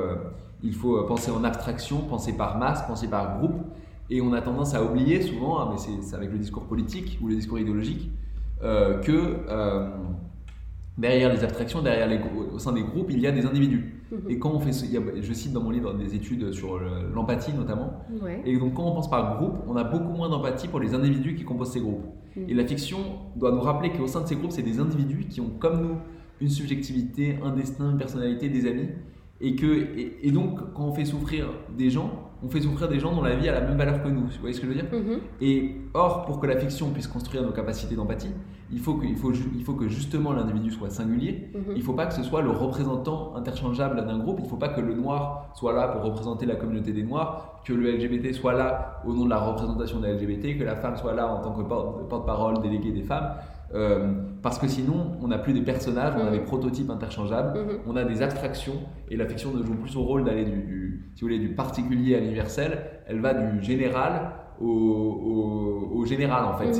il faut penser en abstraction, penser par masse, penser par groupe. Et on a tendance à oublier souvent, ah, mais c'est avec le discours politique ou le discours idéologique, que derrière les abstractions, derrière les, au sein des groupes, il y a des individus. Mhm. Et quand on fait, ce- il y a- je cite dans mon livre des études sur le- l'empathie notamment, Ouais. et donc quand on pense par groupe, on a beaucoup moins d'empathie pour les individus qui composent ces groupes. Mhm. Et la fiction doit nous rappeler qu'au sein de ces groupes, c'est des individus qui ont comme nous une subjectivité, un destin, une personnalité, des amis. Et, que, et, et donc quand on fait souffrir des gens, on fait souffrir des gens dont la vie a la même valeur que nous. Vous voyez ce que je veux dire Mhm. et or, pour que la fiction puisse construire nos capacités d'empathie, il faut que, il faut, ju- il faut que justement l'individu soit singulier. Mhm. Il ne faut pas que ce soit le représentant interchangeable d'un groupe. Il ne faut pas que le noir soit là pour représenter la communauté des noirs, que le LGBT soit là au nom de la représentation des LGBT, que la femme soit là en tant que por- porte-parole déléguée des femmes. Euh, parce que sinon, on n'a plus des personnages, on a Mhm. des prototypes interchangeables, Mhm. on a des abstractions, et la fiction ne joue plus son rôle d'aller du, du- si vous voulez, du particulier à l'universel, elle va du général au, au- au général en fait.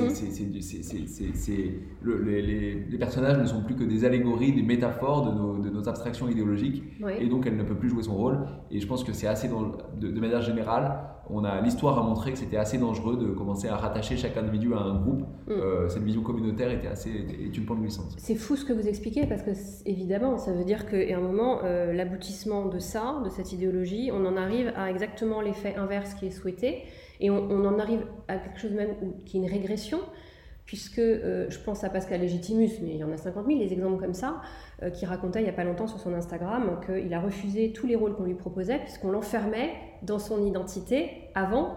Le- les, personnages ne sont plus que des allégories, des métaphores de nos, de nos abstractions idéologiques, et donc elle ne peut plus jouer son rôle. Et je pense que c'est assez, dans- de, de manière générale, on a l'histoire a montré que c'était assez dangereux de commencer à rattacher chaque individu à un groupe. Mm. Euh, cette vision communautaire était assez est une glissante. C'est fou ce que vous expliquez parce que évidemment, ça veut dire qu'à un moment, euh, l'aboutissement de ça, de cette idéologie, on en arrive à exactement l'effet inverse qui est souhaité et on, on en arrive à quelque chose même où- qui est une régression. Puisque euh, je pense à Pascal Légitimus, mais il y en a 50 000 des exemples comme ça. Qui racontait il n'y a pas longtemps sur son Instagram qu'il a refusé tous les rôles qu'on lui proposait puisqu'on l'enfermait dans son identité avant.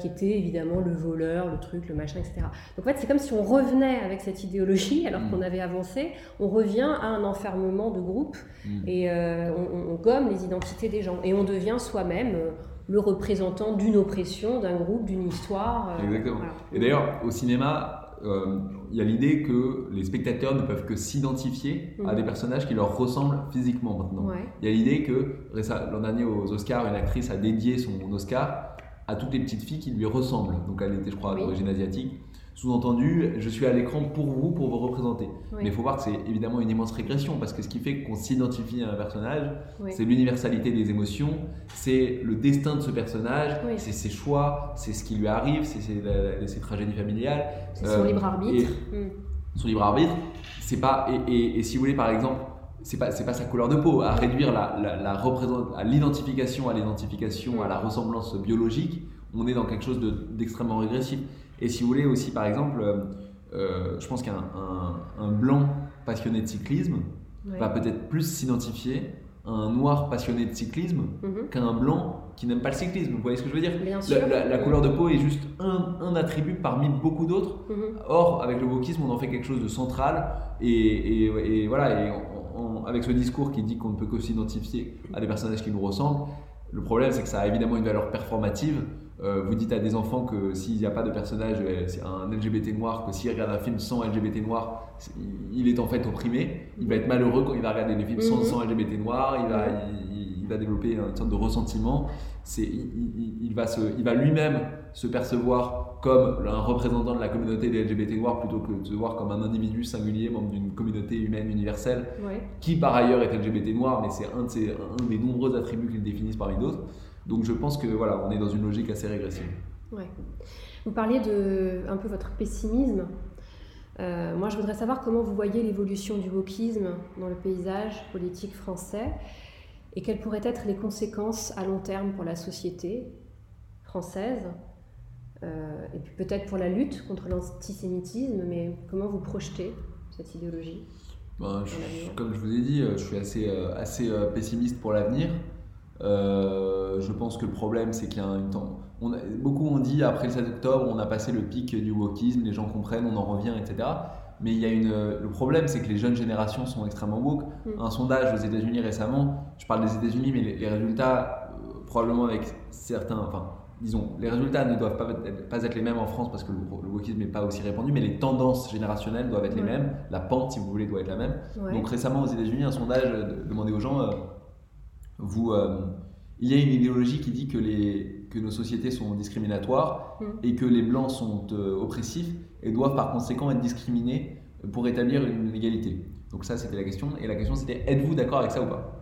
qui était évidemment le voleur, le truc, le machin, etc. Donc en fait, c'est comme si on revenait avec cette idéologie, alors mm. qu'on avait avancé, on revient à un enfermement de groupe mm. et on, gomme les identités des gens et on devient soi-même le représentant d'une oppression, d'un groupe, d'une histoire. Euh, Exactement. Et d'ailleurs, au cinéma, euh, il y a l'idée que les spectateurs ne peuvent que s'identifier à des mhm. personnages qui leur ressemblent physiquement maintenant. Il y a l'idée que l'an dernier aux Oscars, une actrice a dédié son Oscar à toutes les petites filles qui lui ressemblent. Donc elle était, je crois, d'origine asiatique. Sous-entendu, je suis à l'écran pour vous, pour vous représenter. Mais il faut voir que c'est évidemment une immense régression, parce que ce qui fait qu'on s'identifie à un personnage, c'est l'universalité des émotions, c'est le destin de ce personnage, c'est ses choix, c'est ce qui lui arrive, c'est ses, tragédies familiales. C'est son libre arbitre. Hmm. Son libre arbitre, c'est pas. Et, si vous voulez, par exemple, c'est pas, pas sa couleur de peau, à réduire la, la, à l'identification, à l'identification, à la ressemblance biologique, on est dans quelque chose d'extrêmement régressif. Et si vous voulez aussi, par exemple, euh, euh, je pense qu'un un, blanc passionné de cyclisme va peut-être plus s'identifier à un noir passionné de cyclisme mhm. qu'à un blanc qui n'aime pas le cyclisme. Vous voyez ce que je veux dire? La, couleur de peau est juste un, un attribut parmi beaucoup d'autres. Mhm. Or, avec le wokisme, on en fait quelque chose de central. Et, et, voilà, et avec ce discours qui dit qu'on ne peut que s'identifier à des personnages qui nous ressemblent, le problème, c'est que ça a évidemment une valeur performative. Euh, vous dites à des enfants que s'il n'y a pas de personnage, euh, un LGBT noir, que s'il regarde un film sans LGBT noir, il est en fait opprimé. Il va être malheureux quand il va regarder des films sans, mhm. LGBT noir, il va, il, va développer une sorte de ressentiment. Il, il, va, lui-même se percevoir comme un représentant de la communauté des LGBT noirs plutôt que de se voir comme un individu singulier, membre d'une communauté humaine universelle, qui par ailleurs est LGBT noir, mais c'est un, de un des nombreux attributs qu'il définissent parmi d'autres. Donc je pense que voilà, on est dans une logique assez régressive. Ouais. Vous parliez de un peu votre pessimisme. Euh, moi, je voudrais savoir comment vous voyez l'évolution du wokisme dans le paysage politique français et quelles pourraient être les conséquences à long terme pour la société française euh, et puis peut-être pour la lutte contre l'antisémitisme, mais comment vous projetez cette idéologie ben, Comme je vous ai dit, euh, je suis assez, assez pessimiste pour l'avenir. Euh, je pense que le problème, c'est qu'il y a un temps. On beaucoup ont dit après le 7 octobre, on a passé le pic du wokisme, les gens comprennent, on en revient, etc. Mais il y a une, le problème, c'est que les jeunes générations sont extrêmement woke. Mm. Un sondage aux États-Unis récemment, je parle des États-Unis, mais les, résultats, euh, probablement avec certains, enfin, disons, les résultats ne doivent pas être, pas être les mêmes en France parce que le, wokisme n'est pas aussi répandu, mais les tendances générationnelles doivent être les mêmes. La pente, si vous voulez, doit être la même. Donc récemment aux États-Unis, un sondage demandait aux gens. Euh, vous, euh, il y a une idéologie qui dit que, les, que nos sociétés sont discriminatoires mm. et que les blancs sont euh, oppressifs et doivent par conséquent être discriminés pour établir une égalité. Donc ça, c'était la question. Et la question, c'était êtes-vous d'accord avec ça ou pas?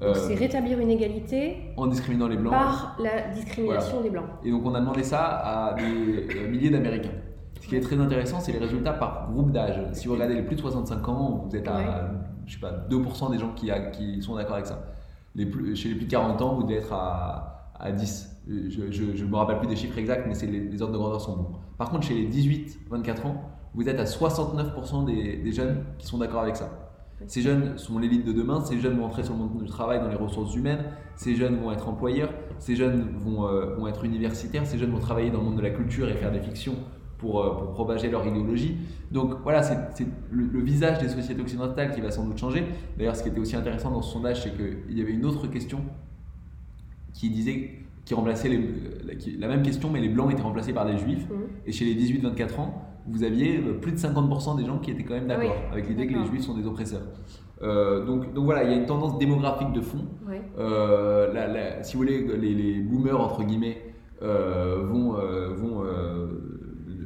Euh, c'est rétablir une égalité en discriminant les blancs par la discrimination des blancs. Et donc on a demandé ça à des milliers d'Américains. Ce qui est très intéressant, c'est les résultats par groupe d'âge. Si vous regardez les plus de 65 ans, vous êtes à je sais pas, 2% des gens qui, qui sont d'accord avec ça chez les plus de 40 ans, vous devez être à, à 10. Je ne me rappelle plus des chiffres exacts, mais les, les, ordres de grandeur sont bons. Par contre, chez les 18-24 ans, vous êtes à 69% des, des, jeunes qui sont d'accord avec ça. Ces jeunes sont l'élite de demain, ces jeunes vont entrer sur le monde du travail dans les ressources humaines, ces jeunes vont être employeurs, ces jeunes vont, euh, vont être universitaires, ces jeunes vont travailler dans le monde de la culture et faire des fictions pour, euh, pour propager leur idéologie. Donc voilà, c'est le, visage des sociétés occidentales qui va sans doute changer. D'ailleurs, ce qui était aussi intéressant dans ce sondage, c'est qu'il y avait une autre question qui disait qui remplaçait la même question, mais les blancs étaient remplacés par des juifs. Mmh. Et chez les 18-24 ans, vous aviez euh, plus de 50% des gens qui étaient quand même d'accord avec l'idée que les juifs sont des oppresseurs. Euh, donc, donc, voilà, il y a une tendance démographique de fond. si vous voulez, les, les, boomers, entre guillemets, vont, vont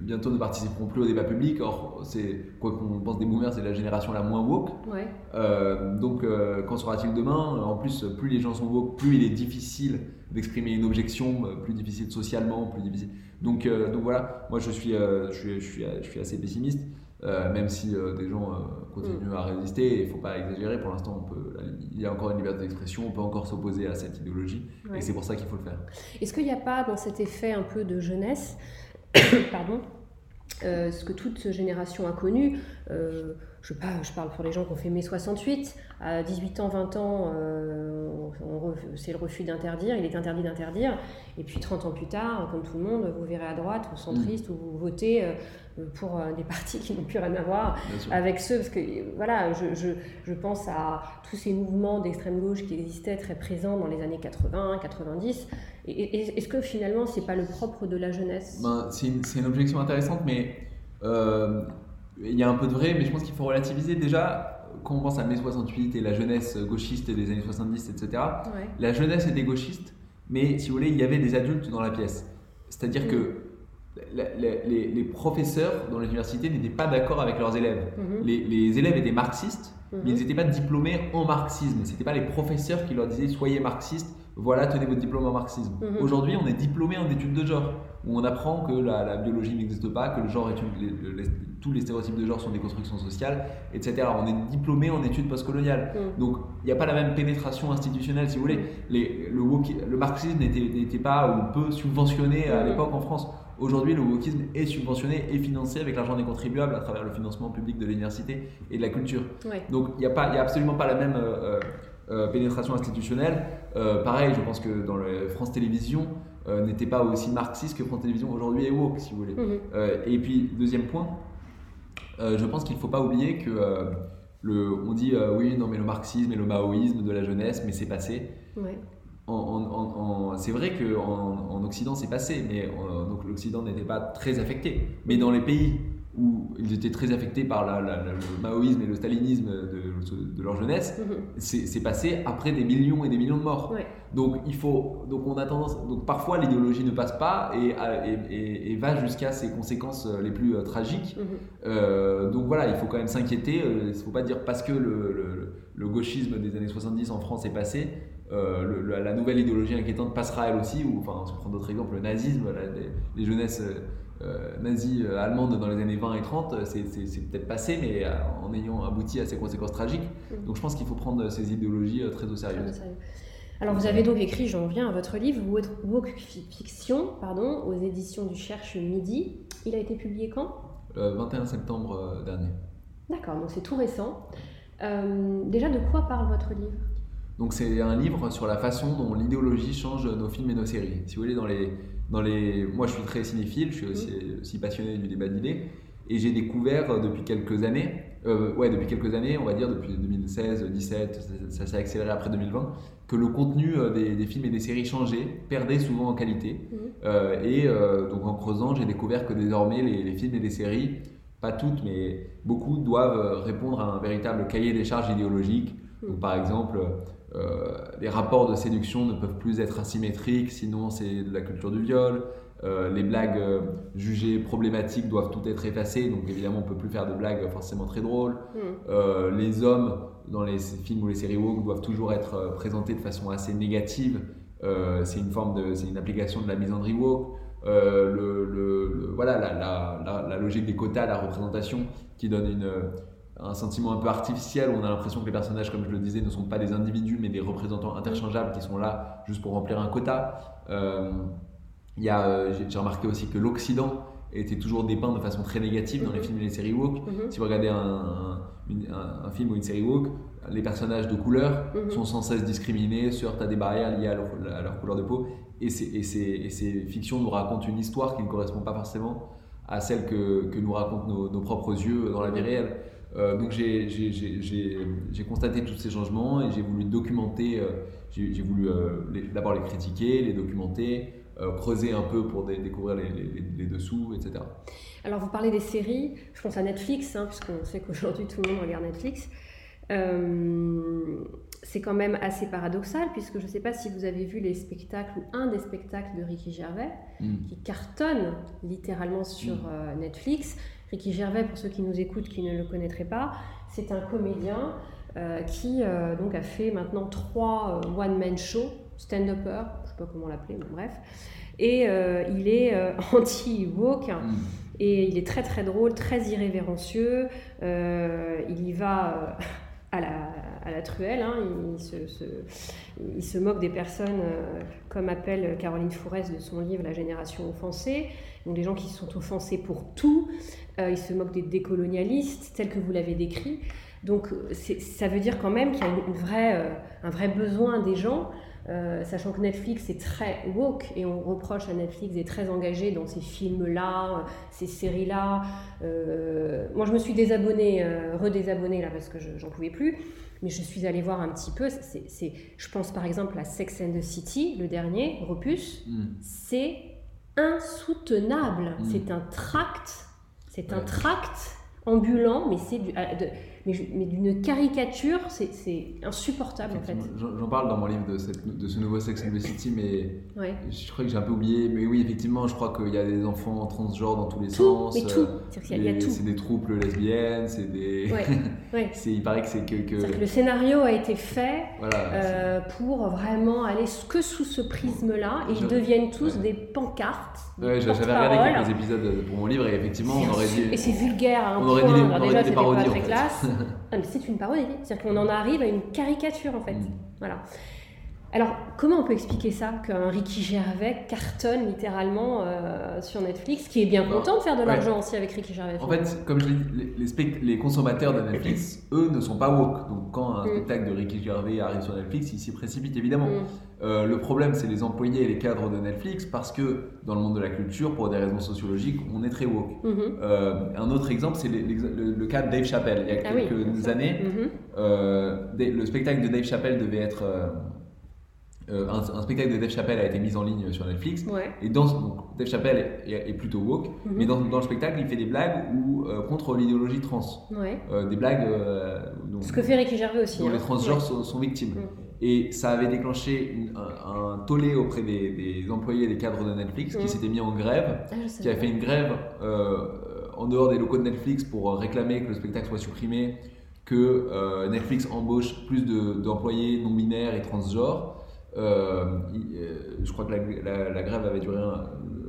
bientôt ne participeront plus au débat public. Or, c'est quoi qu'on pense des boomers, c'est la génération la moins woke. Euh, donc, euh, quand sera-t-il demain? En plus, plus les gens sont woke, plus il est difficile d'exprimer une objection, euh, plus difficile socialement, plus difficile. Donc, donc voilà, moi je suis, je suis, je suis, je suis assez pessimiste. même si des gens continuent à résister, il ne faut pas exagérer. Pour l'instant, il y a encore une liberté d'expression, on peut encore s'opposer à cette idéologie, et c'est pour ça qu'il faut le faire. Est-ce qu'il n'y a pas dans cet effet un peu de jeunesse, pardon, euh, ce que toute génération a connu. Euh, je, pas, je parle pour les gens qui ont fait mai 68, à 18 ans, 20 ans, c'est le refus d'interdire, il est interdit d'interdire. Et puis 30 ans plus tard, comme tout le monde, vous verrez à droite ou centriste, mm. ou vous votez pour des partis qui n'ont plus rien à voir avec ceux, parce que voilà, je, je, je, pense à tous ces mouvements d'extrême gauche qui existaient très présents dans les années 80, 90. Est-ce que finalement, c'est pas le propre de la jeunesse? Ben, C'est une, une, objection intéressante, mais euh, il y a un peu de vrai, mais je pense qu'il faut relativiser. Déjà, quand on pense à mai 68 et la jeunesse gauchiste des années 70, etc., la jeunesse était gauchiste, mais si vous voulez, il y avait des adultes dans la pièce. C'est-à-dire mm. que les, professeurs dans l'université n'étaient pas d'accord avec leurs élèves. Mm-hmm. Les, élèves étaient marxistes, mais ils n'étaient mm-hmm. pas diplômés en marxisme. Ce n'étaient pas les professeurs qui leur disaient soyez marxistes, voilà, tenez votre diplôme en marxisme. Mm-hmm. Aujourd'hui, on est diplômé en études de genre où on apprend que la, biologie n'existe pas, que le genre est tous les stéréotypes de genre sont des constructions sociales, etc. On est diplômé en études postcoloniales. Mm. Donc il n'y a pas la même pénétration institutionnelle, si vous voulez. Les, le, le, marxisme n'était pas ou peu subventionné à l'époque en France. Aujourd'hui, le wokisme est subventionné et financé avec l'argent des contribuables à travers le financement public de l'université et de la culture. Donc il n'y a, a absolument pas la même euh, euh, pénétration institutionnelle. Euh, pareil, je pense que dans le France Télévisions, euh, n'était pas aussi marxiste que France Télévisions aujourd'hui est woke, si vous voulez. Mhm. Et puis, deuxième point, je pense qu'il ne faut pas oublier que le, on dit oui, non, mais le marxisme et le maoïsme de la jeunesse, mais c'est passé. c'est vrai qu'en en, Occident, c'est passé, mais donc l'Occident n'était pas très affecté. Mais dans les pays où ils étaient très affectés par la, le maoïsme et le stalinisme de, de leur jeunesse, mhm. c'est passé après des millions et des millions de morts. Donc il faut, donc on a tendance, donc parfois l'idéologie ne passe pas et, et, et, va jusqu'à ses conséquences euh, les plus euh, tragiques. Mhm. Euh, donc voilà, il faut quand même s'inquiéter. Il ne faut pas dire parce que le, le, gauchisme des années 70 en France est passé, la nouvelle idéologie inquiétante passera elle aussi. Ou enfin, on prend d'autres exemples, le nazisme, les, les jeunesses euh, nazie euh, allemande dans les années 20 et 30, euh, c'est peut-être passé, mais en ayant abouti à ces conséquences tragiques. Mm. Donc je pense qu'il faut prendre ces idéologies très au sérieux. Alors vous avez donc écrit, j'en viens à votre livre, Woke Fiction, pardon, aux éditions du Cherche Midi. Il a été publié quand? Le 21 septembre dernier. D'accord, donc c'est tout récent. déjà, de quoi parle votre livre? Donc c'est un livre sur la façon dont l'idéologie change nos films et nos séries. Si vous voulez, dans les, dans les... moi je suis très cinéphile, je suis aussi, aussi passionné du débat d'idées, et j'ai découvert depuis quelques années, euh, ouais depuis quelques années, on va dire depuis 2016, 2017, ça, s'est accéléré après 2020, que le contenu euh, des, films et des séries changeait, perdait souvent en qualité. Euh, et donc en creusant, j'ai découvert que désormais les, les, films et les séries, pas toutes, mais beaucoup, doivent répondre à un véritable cahier des charges idéologiques. Donc, par exemple, euh, les rapports de séduction ne peuvent plus être asymétriques, sinon c'est de la culture du viol. Euh, les blagues euh, jugées problématiques doivent tout être effacées, donc évidemment on ne peut plus faire de blagues forcément très drôles. Hmm. les hommes dans les films ou les séries woke doivent toujours être présentés de façon assez négative. c'est une forme de, c'est une application de la misandrie woke. Le, voilà la, la, la, logique des quotas, la représentation qui donne une, un sentiment un peu artificiel où on a l'impression que les personnages, comme je le disais, ne sont pas des individus mais des représentants interchangeables qui sont là juste pour remplir un quota. Euh, euh, j'ai remarqué aussi que l'Occident était toujours dépeint de façon très négative dans les mhm. films et les séries woke. Mhm. Si vous regardez un, un, film ou une série woke, les personnages de couleur mhm. sont sans cesse discriminés, se heurtent à des barrières liées à leur, couleur de peau. Et, et, ces, fictions nous racontent une histoire qui ne correspond pas forcément à celle que, que nous racontent nos, nos, propres yeux dans la vie réelle. Euh, donc j'ai constaté tous ces changements et j'ai voulu documenter, euh, j'ai voulu euh, d'abord les critiquer, les documenter, creuser un peu pour découvrir les, dessous, etc. Alors vous parlez des séries, je pense à Netflix, hein, puisqu'on sait qu'aujourd'hui tout le monde regarde Netflix. c'est quand même assez paradoxal, puisque je ne sais pas si vous avez vu les spectacles ou un des spectacles de Ricky Gervais, hmm. qui cartonne littéralement sur hmm. Netflix. Ricky Gervais, pour ceux qui nous écoutent, qui ne le connaîtraient pas, c'est un comédien euh, qui euh, donc a fait maintenant trois euh, one-man shows, stand-upper, je ne sais pas comment l'appeler, mais bref. Et il est anti-woke. Mm. Et il est très très drôle, très irrévérencieux. il y va à la, à la truelle. Hein. Il, se, il, se, moque des personnes, comme appelle Caroline Fourès de son livre La génération offensée, donc des gens qui sont offensés pour tout. Il se moque des décolonialistes, tels que vous l'avez décrit. Donc ça veut dire quand même qu'il y a une vraie, un vrai besoin des gens euh, sachant que Netflix est très woke et on reproche à Netflix d'être très engagé dans ces films-là, ces séries-là. Euh, moi, je me suis désabonnée, euh, redésabonnée là parce que j'en pouvais plus, mais je suis allée voir un petit peu. C'est, je pense par exemple à Sex and the City, le dernier, Repus. Mm. C'est insoutenable. Mm. C'est un tract. C'est un tract ambulant, mais c'est du, mais, d'une caricature, c'est insupportable en fait. J'en parle dans mon livre de, cette, de, ce nouveau Sex and the City, mais je crois que j'ai un peu oublié. Mais oui, effectivement, je crois qu'il y a des enfants transgenres dans tous les sens. Mais tout, c'est des troupes lesbiennes, c'est des. Ouais. il paraît que c'est que, que... Le scénario a été fait euh, pour vraiment aller que sous ce prisme-là, et ils deviennent tous des pancartes. Ouais, j'avais regardé quelques épisodes pour mon livre, et effectivement, on aurait dit. Et c'est vulgaire un on aurait Dit, on déjà, c'était pas très classe. Ah, c'est une parodie. C'est-à-dire qu'on en arrive à une caricature, en fait. Mm. Voilà. Alors, comment on peut expliquer ça qu'un Ricky Gervais cartonne littéralement euh, sur Netflix, qui est bien content de faire de l'argent aussi avec Ricky Gervais En fait, comme je l'ai dit, les, les, consommateurs de Netflix, eux, ne sont pas woke. Donc, quand un mm. spectacle de Ricky Gervais arrive sur Netflix, ils s'y précipitent évidemment. Mm. Euh, le problème, c'est les employés et les cadres de Netflix, parce que dans le monde de la culture, pour des raisons sociologiques, on est très woke. Mm-hmm. Euh, un autre exemple, c'est le, cas de Dave Chappelle. Il y a ah quelques années, mm-hmm. le spectacle de Dave Chappelle devait être euh, un, spectacle de Dave Chappelle a été mis en ligne sur Netflix. Et dans, donc, Dave Chappelle est, plutôt woke, mhm. mais dans, dans, le spectacle, il fait des blagues où, euh, contre l'idéologie trans. Euh, des blagues. Ce que fait Ricky Gervais aussi. Dont les hein. transgenres sont, victimes. Mhm. Et ça avait déclenché un, tollé auprès des, employés et des cadres de Netflix qui mhm. s'étaient mis en grève, ah, qui avaient fait une grève en dehors des locaux de Netflix pour réclamer que le spectacle soit supprimé, que Netflix embauche plus d'employés non binaires et transgenres. Euh, euh, je crois que la, grève avait duré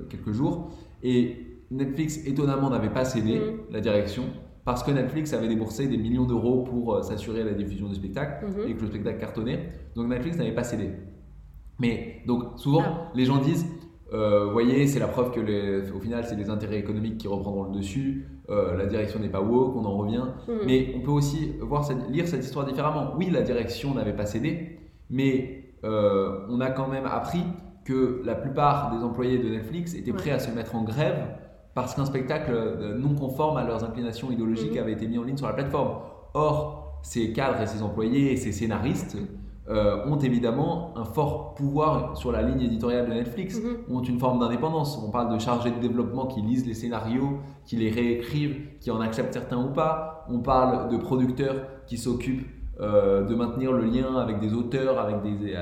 quelques jours. Et Netflix, étonnamment, n'avait pas cédé mm. la direction parce que Netflix avait déboursé des millions d'euros pour euh, s'assurer la diffusion du spectacle mm-hmm. et que le spectacle cartonnait. Donc Netflix n'avait pas cédé. Mais donc souvent, ah. les gens disent, vous voyez, c'est la preuve que les, au final, c'est les intérêts économiques qui reprendront le dessus. la direction n'est pas woke, on en revient. Mm. Mais on peut aussi voir lire cette histoire différemment. Oui, la direction n'avait pas cédé, mais euh, on a quand même appris que la plupart des employés de Netflix étaient prêts à se mettre en grève parce qu'un spectacle euh, non conforme à leurs inclinations idéologiques mhm. avait été mis en ligne sur la plateforme. Or, ces cadres et ces employés et ces scénaristes euh, ont évidemment un fort pouvoir sur la ligne éditoriale de Netflix, mhm. ont une forme d'indépendance. On parle de chargés de développement qui lisent les scénarios, qui les réécrivent, qui en acceptent certains ou pas. On parle de producteurs qui s'occupent de maintenir le lien avec des auteurs, avec des,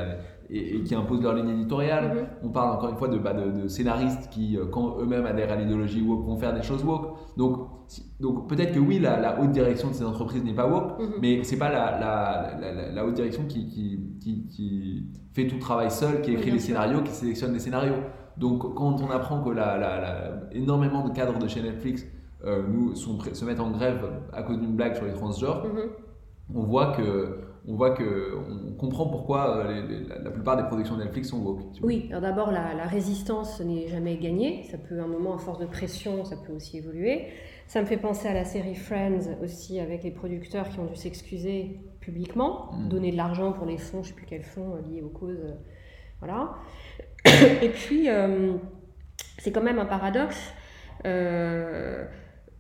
et, qui imposent leur ligne éditoriale. Mhm. On parle encore une fois de, bah, de, scénaristes qui, euh, quand eux-mêmes adhèrent à l'idéologie woke, vont faire des choses woke. Donc, donc peut-être que oui, la, haute direction de ces entreprises n'est pas woke, mhm. mais c'est pas la, la, haute direction qui, qui, qui, fait tout le travail seul, qui écrit les scénarios, qui sélectionne les scénarios. Donc quand on apprend que énormément de cadres de chez Netflix euh, nous, sont, se mettent en grève à cause d'une blague sur les transgenres, mhm on voit que on voit que on comprend pourquoi euh, la, plupart des productions Netflix sont woke. Oui, alors d'abord la, résistance n'est jamais gagnée, ça peut un moment à force de pression, ça peut aussi évoluer. Ça me fait penser à la série Friends aussi avec les producteurs qui ont dû s'excuser publiquement, mm. donner de l'argent pour les fonds, je ne sais plus quels fonds euh, liés aux causes, euh, voilà. Et puis c'est quand même un paradoxe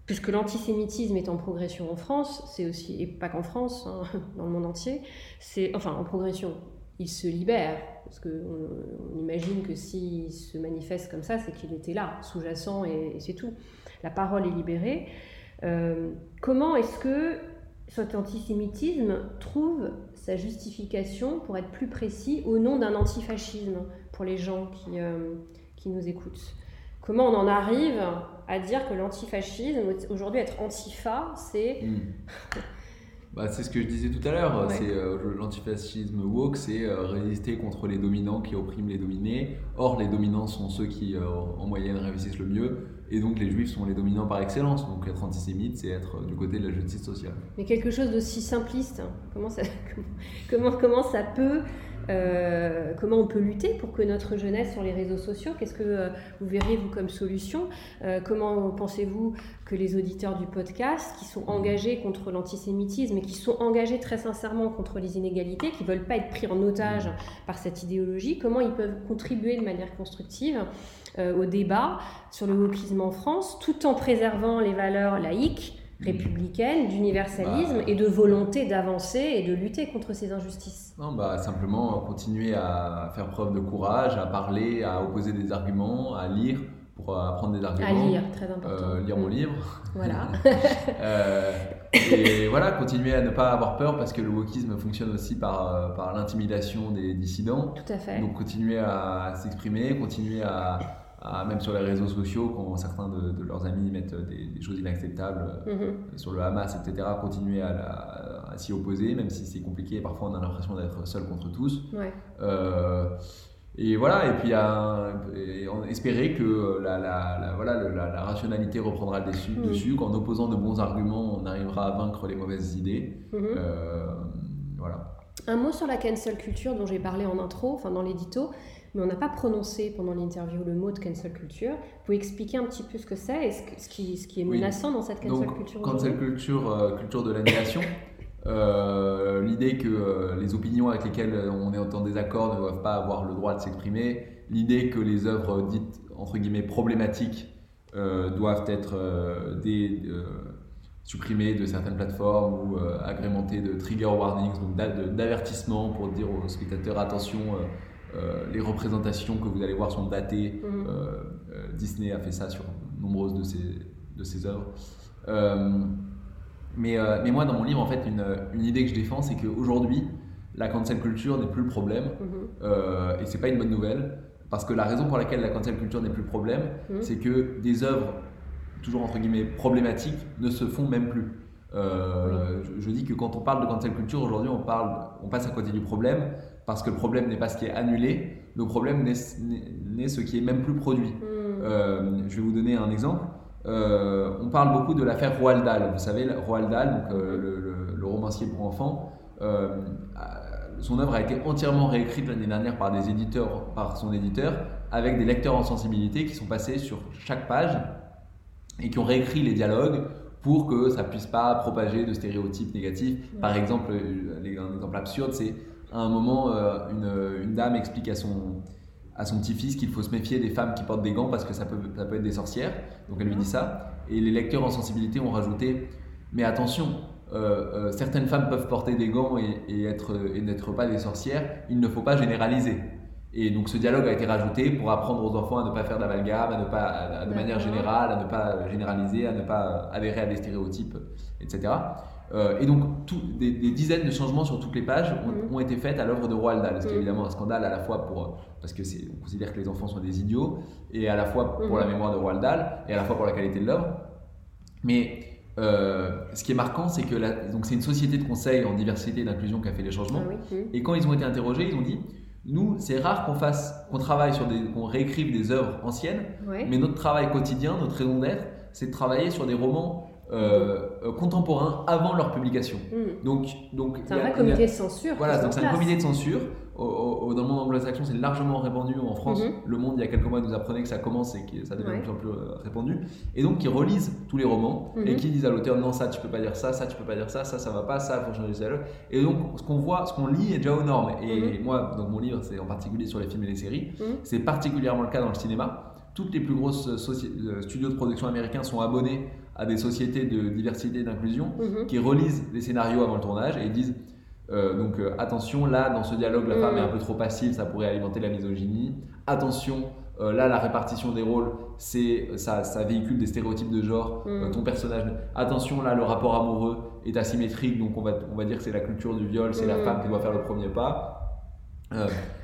puisque l'antisémitisme est en progression en France, c'est aussi, et pas qu'en France, hein, dans le monde entier, c'est, enfin en progression, il se libère, parce qu'on on imagine que s'il se manifeste comme ça, c'est qu'il était là, sous-jacent, et, c'est tout. La parole est libérée. Euh, comment est-ce que cet antisémitisme trouve sa justification, pour être plus précis, au nom d'un antifascisme pour les gens qui, euh, qui nous écoutent? Comment on en arrive à dire que l'antifascisme, aujourd'hui être antifa, c'est... Hmm. bah, c'est ce que je disais tout à l'heure, c'est euh, l'antifascisme woke, c'est euh, résister contre les dominants qui oppriment les dominés. Or, les dominants sont ceux qui, euh, en moyenne, réussissent le mieux, et donc les juifs sont les dominants par excellence. Donc être antisémite, c'est être du côté de la justice sociale. Mais quelque chose d'aussi simpliste, hein. comment ça, comment, comment ça peut euh, comment on peut lutter pour que notre jeunesse sur les réseaux sociaux, qu'est-ce que euh, vous verriez vous comme solution euh, Comment pensez-vous que les auditeurs du podcast, qui sont engagés contre l'antisémitisme et qui sont engagés très sincèrement contre les inégalités, qui ne veulent pas être pris en otage par cette idéologie, comment ils peuvent contribuer de manière constructive au débat sur le wokisme en France, tout en préservant les valeurs laïques républicaine, d'universalisme bah, et de volonté d'avancer et de lutter contre ces injustices Non, bah, simplement continuer à faire preuve de courage, à parler, à opposer des arguments, à lire pour apprendre des arguments. À lire, très important. Euh, lire mon mm. livre. Voilà. euh, et voilà, continuer à ne pas avoir peur parce que le wokisme fonctionne aussi par, euh, par l'intimidation des dissidents. Tout à fait. Donc continuer à s'exprimer, continuer à même sur les réseaux sociaux, quand certains de, leurs amis mettent des, choses inacceptables euh, mhm. sur le Hamas, etc., continuer à, s'y opposer, même si c'est compliqué. Parfois, on a l'impression d'être seul contre tous. Euh, et voilà, et puis à, espérer que la, voilà, la, rationalité reprendra le dessus, dessus qu'en opposant de bons arguments, on arrivera à vaincre les mauvaises idées. Mhm. Euh, voilà. Un mot sur la cancel culture dont j'ai parlé en intro, enfin dans l'édito mais on n'a pas prononcé pendant l'interview le mot de cancel culture. Vous pouvez expliquer un petit peu ce que c'est et ce, qui, ce qui, est menaçant dans cette cancel Donc, culture Cancel culture, euh, culture de l'annulation. euh, L'idée que euh, les opinions avec lesquelles on est en désaccord ne doivent pas avoir le droit de s'exprimer. L'idée que les œuvres dites entre guillemets problématiques euh, doivent être des, supprimées de certaines plateformes ou agrémentées de trigger warnings, donc d'avertissements pour dire aux spectateurs attention les représentations que vous allez voir sont datées. Mhm. Euh, euh, Disney a fait ça sur nombreuses de ses, de ses œuvres. mais, mais moi, dans mon livre, en fait, une, une idée que je défends, c'est qu'aujourd'hui, la cancel culture n'est plus le problème. Mhm. et c'est pas une bonne nouvelle. Parce que la raison pour laquelle la cancel culture n'est plus le problème, mhm. c'est que des œuvres, toujours entre guillemets, problématiques, ne se font même plus. je, dis que quand on parle de cancel culture, aujourd'hui, on, parle, on passe à côté du problème parce que le problème n'est pas ce qui est annulé, le problème n'est ce qui est même plus produit. Hmm. Euh, je vais vous donner un exemple. Euh, on parle beaucoup de l'affaire Roald Dahl. Vous savez, Roald Dahl, donc, euh, le, romancier pour enfants, son œuvre a été entièrement réécrite l'année dernière par des éditeurs, par son éditeur, avec des lecteurs en sensibilité qui sont passés sur chaque page et qui ont réécrit les dialogues pour que ça puisse pas propager de stéréotypes négatifs. Par exemple, un exemple absurde, c'est à un moment, euh, une, une, dame explique à son, à son petit-fils qu'il faut se méfier des femmes qui portent des gants parce que ça peut, ça peut être des sorcières. Donc elle lui dit ça. Et les lecteurs en sensibilité ont rajouté Mais attention, euh, euh, certaines femmes peuvent porter des gants et, et être, et n'être pas des sorcières, il ne faut pas généraliser. Et donc ce dialogue a été rajouté pour apprendre aux enfants à ne pas faire d'amalgame, à ne pas, de manière générale, à ne pas généraliser, à ne pas adhérer à des stéréotypes, etc. Euh, et donc, des, dizaines de changements sur toutes les pages ont, mm. été faits à l'œuvre de Roald Dahl, ce qui est mm. évidemment un scandale à la fois pour, parce que on considère que les enfants sont des idiots, et à la fois pour la mm. mémoire de Roald Dahl, et à la fois pour la qualité de l'œuvre. Mais euh, ce qui est marquant, c'est que c'est une société de conseil en diversité et d'inclusion qui a fait les changements. Ah et quand ils ont été interrogés, ils ont dit nous, c'est rare qu'on fasse, qu'on travaille sur des, qu'on réécrive des œuvres anciennes, mais notre travail quotidien, notre raison d'être, c'est de travailler sur des romans euh, euh, contemporains avant leur publication. Hmm. Donc, donc c'est un vrai comité de censure. Voilà, donc c'est un comité de censure. dans le monde anglo-saxon, c'est largement répandu. En France, mhm. Le Monde, il y a quelques mois, nous apprenait que ça commence et que ça devient de plus en plus euh, répandu. Et donc, qui relisent tous les romans et mhm. qui disent à l'auteur non, ça, tu peux pas dire ça, ça, tu peux pas dire ça, ça, ça va pas, ça, faut changer ça. Et donc, ce qu'on voit, ce qu'on lit est déjà aux normes. Et mhm. moi, dans mon livre, c'est en particulier sur les films et les séries. C'est particulièrement le cas dans le cinéma. Toutes les plus grosses studios de production américains sont abonnés à des sociétés de diversité et d'inclusion mhm. qui relisent les scénarios avant le tournage et disent euh, donc euh, attention là dans ce dialogue la femme est un mhm. peu trop passive ça pourrait alimenter la misogynie attention euh, là la répartition des rôles c'est ça, ça, véhicule des stéréotypes de genre mhm. ton personnage attention là le rapport amoureux est asymétrique donc on va, on va dire que c'est la culture du viol c'est la femme qui doit faire le premier pas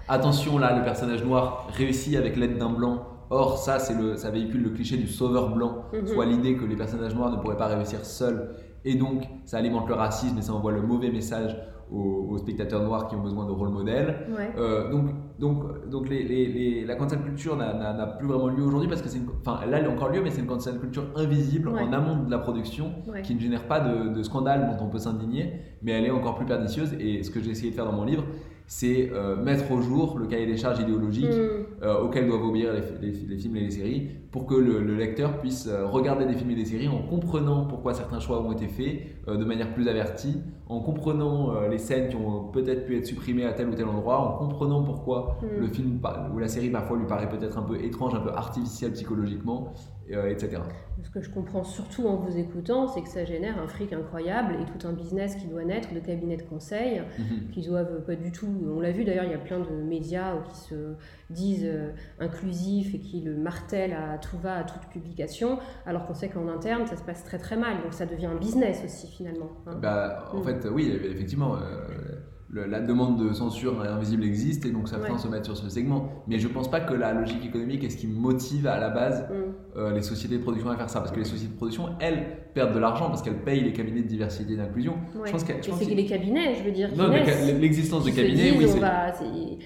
attention là le personnage noir réussit avec l'aide d'un blanc Or, ça, c'est le, ça véhicule le cliché du sauveur blanc, mhm. soit l'idée que les personnages noirs ne pourraient pas réussir seuls et donc ça alimente le racisme et ça envoie le mauvais message aux, spectateurs noirs qui ont besoin de rôle modèle. Euh, donc, donc, donc les, les, la cancel culture n'a plus vraiment lieu aujourd'hui parce que c'est enfin là elle a encore lieu, mais c'est une cancel culture invisible en amont de la production qui ne génère pas de, de scandale dont on peut s'indigner, mais elle est encore plus pernicieuse. Et ce que j'ai essayé de faire dans mon livre, c'est euh, mettre au jour le cahier des charges idéologiques mm. euh, auxquelles doivent obéir les, films et les séries pour que le, lecteur puisse euh, regarder des films et des séries en comprenant pourquoi certains choix ont été faits de manière plus avertie, en comprenant les scènes qui ont peut-être pu être supprimées à tel ou tel endroit, en comprenant pourquoi mm. le film ou la série parfois lui paraît peut-être un peu étrange, un peu artificiel psychologiquement, etc. Ce que je comprends surtout en vous écoutant, c'est que ça génère un fric incroyable et tout un business qui doit naître de cabinets de conseil, mm-hmm. qui doivent pas du tout on l'a vu d'ailleurs, il y a plein de médias qui se disent euh, inclusifs et qui le martèlent à tout va, à toute publication, alors qu'on sait qu'en interne, ça se passe très très mal. Donc ça devient un business aussi finalement. Hein. Bah, en mm. fait, oui, effectivement. Euh, la demande de censure invisible existe et donc ça ouais. se mettre sur ce segment. Mais je pense pas que la logique économique est ce qui motive à la base mm. euh, les sociétés de production à faire ça. Parce que les sociétés de production, elles, perdent de l'argent parce qu'elles payent les cabinets de diversité et d'inclusion. Je pense que, c'est les cabinets, je veux dire. Non, l'existence de cabinets, oui.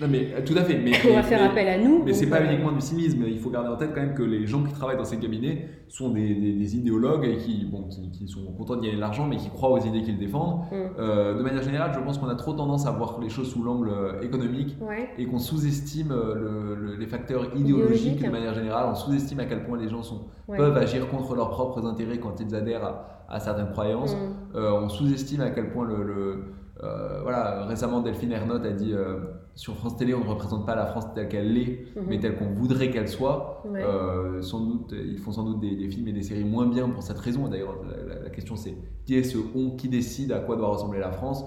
non, mais euh, tout à fait. Mais, on va faire appel à nous. Mais c'est pas euh, uniquement du cynisme. Il faut garder en tête quand même que les gens qui travaillent dans ces cabinets sont des, des, idéologues et qui, bon, qui, sont contents d'y gagner de l'argent mais qui croient aux idées qu'ils défendent. Mm. de manière générale, je pense qu'on a trop tendance à voir les choses sous l'angle euh, économique et qu'on sous-estime euh, les facteurs idéologiques de manière générale. On sous-estime à quel point les gens sont, peuvent agir contre leurs propres intérêts quand ils adhèrent à, certaines croyances. Mm. Euh, on sous-estime à quel point le, voilà, récemment Delphine Ernotte a dit sur France Télé, on ne représente pas la France telle qu'elle est, mm-hmm. mais telle qu'on voudrait qu'elle soit. sans doute, ils font sans doute des, films et des séries moins bien pour cette raison. D'ailleurs, la, question c'est qui est ce on qui décide à quoi doit ressembler la France?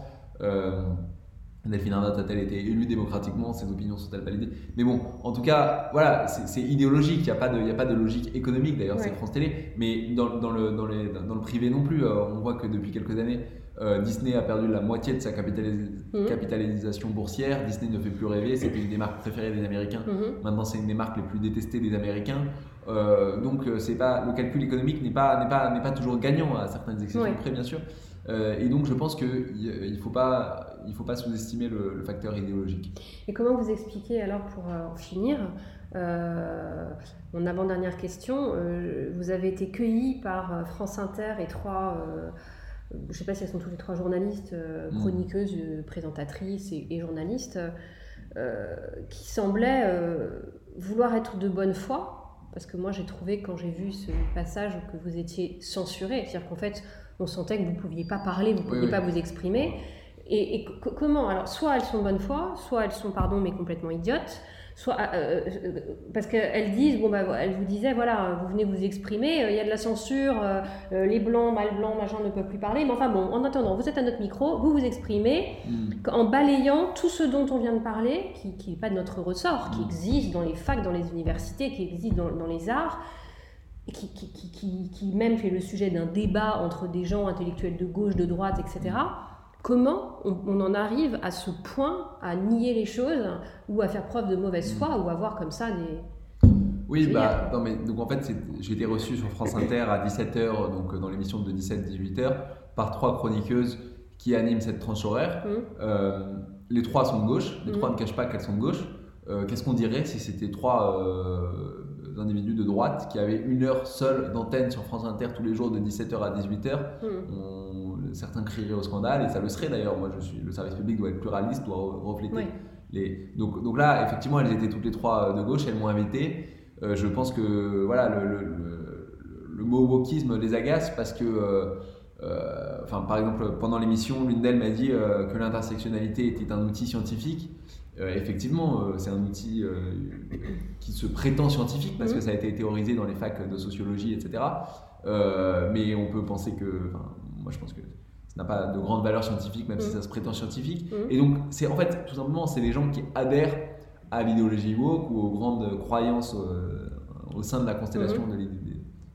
Delphine Arnaud a-t-elle été élue démocratiquement Ses opinions sont-elles validées? Mais bon, en tout cas, voilà, c'est idéologique. Il n'y a, pas de, a pas de logique économique, d'ailleurs, c'est France Télé. Mais dans, dans, le, dans, les, dans, le privé non plus, euh, on voit que depuis quelques années, euh, Disney a perdu la moitié de sa mmh. capitalisation boursière. Disney ne fait plus rêver. C'était une des marques préférées des Américains. Mmh. Maintenant, c'est une des marques les plus détestées des Américains. Euh, donc, c'est pas, le calcul économique n'est pas, pas, pas toujours gagnant à certaines exceptions près, bien sûr. et donc, je pense qu'il ne faut pas il ne faut pas sous-estimer le, facteur idéologique. Et comment vous expliquez alors pour euh, en finir euh, Mon avant-dernière question, euh, vous avez été cueilli par France Inter et trois, je ne sais pas si elles sont tous les trois journalistes, mm. chroniqueuses, présentatrices et, journalistes, qui semblaient vouloir être de bonne foi. Parce que moi j'ai trouvé quand j'ai vu ce passage que vous étiez censuré, c'est-à-dire qu'en fait on sentait que vous ne pouviez pas parler, vous ne pouviez pas vous exprimer. Et, comment Alors, soit elles sont bonne foi, soit elles sont, pardon, mais complètement idiotes. Soit, euh, euh, parce qu'elles disent, bon, bah, elles vous disaient, voilà, vous venez vous exprimer, euh, il y a de la censure, les blancs, mal blancs, machin ne peuvent plus parler. Mais enfin, bon, en attendant, vous êtes à notre micro, vous vous exprimez hmm. en balayant tout ce dont on vient de parler, qui n'est pas de notre ressort, qui hmm. existe dans les facs, dans les universités, qui existe dans, dans les arts. Qui, qui, qui, qui, même fait le sujet d'un débat entre des gens intellectuels de gauche, de droite, etc. Comment on, en arrive à ce point à nier les choses ou à faire preuve de mauvaise foi ou à voir comme ça des... Oui, bah, non, mais, donc en fait, j'ai été reçu sur France Inter à 17h, donc dans l'émission de 17-18h, par trois chroniqueuses qui animent cette tranche horaire. Mmh. Euh, les trois sont de gauche, les trois mmh. ne cachent pas qu'elles sont de gauche. Euh, qu'est-ce qu'on dirait si c'était trois euh, individus de droite qui avaient une heure seule d'antenne sur France Inter tous les jours de 17h à 18h certains crieraient au scandale, et ça le serait d'ailleurs. Moi, je suis, le service public doit être pluraliste, doit refléter les. Donc, donc là, effectivement, elles étaient toutes les trois de gauche, elles m'ont invité. Euh, je pense que voilà, le, le, mot wokisme les agace parce que, euh, euh, enfin, par exemple, pendant l'émission, l'une d'elles m'a dit que l'intersectionnalité était un outil scientifique. effectivement, c'est un outil qui se prétend scientifique parce que mmh. ça a été théorisé dans les facs de sociologie, etc. mais on peut penser que, moi je pense que n'a pas de grande valeur scientifique, même si mm. ça se prétend scientifique. Mm. Et donc, c'est en fait, tout simplement, c'est des gens qui adhèrent à l'idéologie woke ou aux grandes croyances euh, au sein de la constellation mm.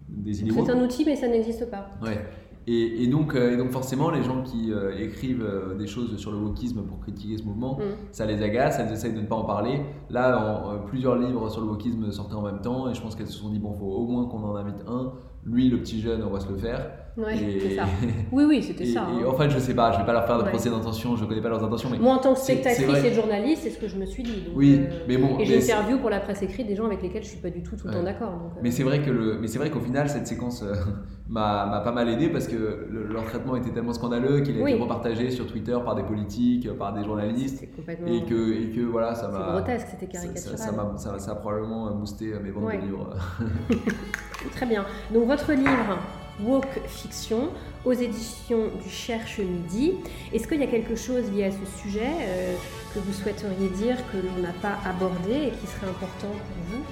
des, idées C'est un outil, mais ça n'existe pas. Ouais. Et, donc, euh, et donc, forcément, les gens qui euh, écrivent des choses sur le wokisme pour critiquer ce mouvement, ça les agace, elles essayent de ne pas en parler. Là, plusieurs livres sur le wokisme sortaient en même temps, et je pense qu'elles se sont dit, bon, faut au moins qu'on en invite un. Lui, le petit jeune, on va se le faire. Ouais, c'est ça. Oui, oui, c'était ça. Et, hein. en fait, je sais pas, je vais pas leur faire de procès d'intention, je connais pas leurs intentions. Mais Moi, en tant que spectatrice et journaliste, c'est ce que je me suis dit. oui, euh, mais bon. Et j'interview pour la presse écrite des gens avec lesquels je suis pas du tout tout le temps d'accord. Euh. Mais c'est vrai que le, mais c'est vrai qu'au final, cette séquence euh, m'a pas mal aidé parce que leur traitement était tellement scandaleux qu'il a été repartagé sur Twitter par des politiques, par des journalistes, et que et que voilà, ça m'a. C'est grotesque, c'était caricatural. Ça, ça, a, probablement boosté mes ventes de livres. Très bien. Donc votre livre. Walk Fiction aux éditions du Cherche Midi. Est-ce qu'il y a quelque chose lié à ce sujet euh, que vous souhaiteriez dire que l'on n'a pas abordé et qui serait important pour vous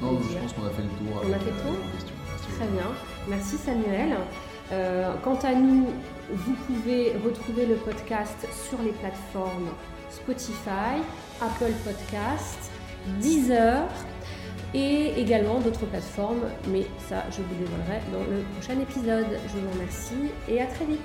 Non, je pense qu'on a fait le tour. On a fait le tour Très bien. Merci Samuel. Euh, quant à nous, vous pouvez retrouver le podcast sur les plateformes Spotify, Apple Podcast, Deezer et également d'autres plateformes, mais ça je vous dévoilerai dans le prochain épisode. Je vous remercie et à très vite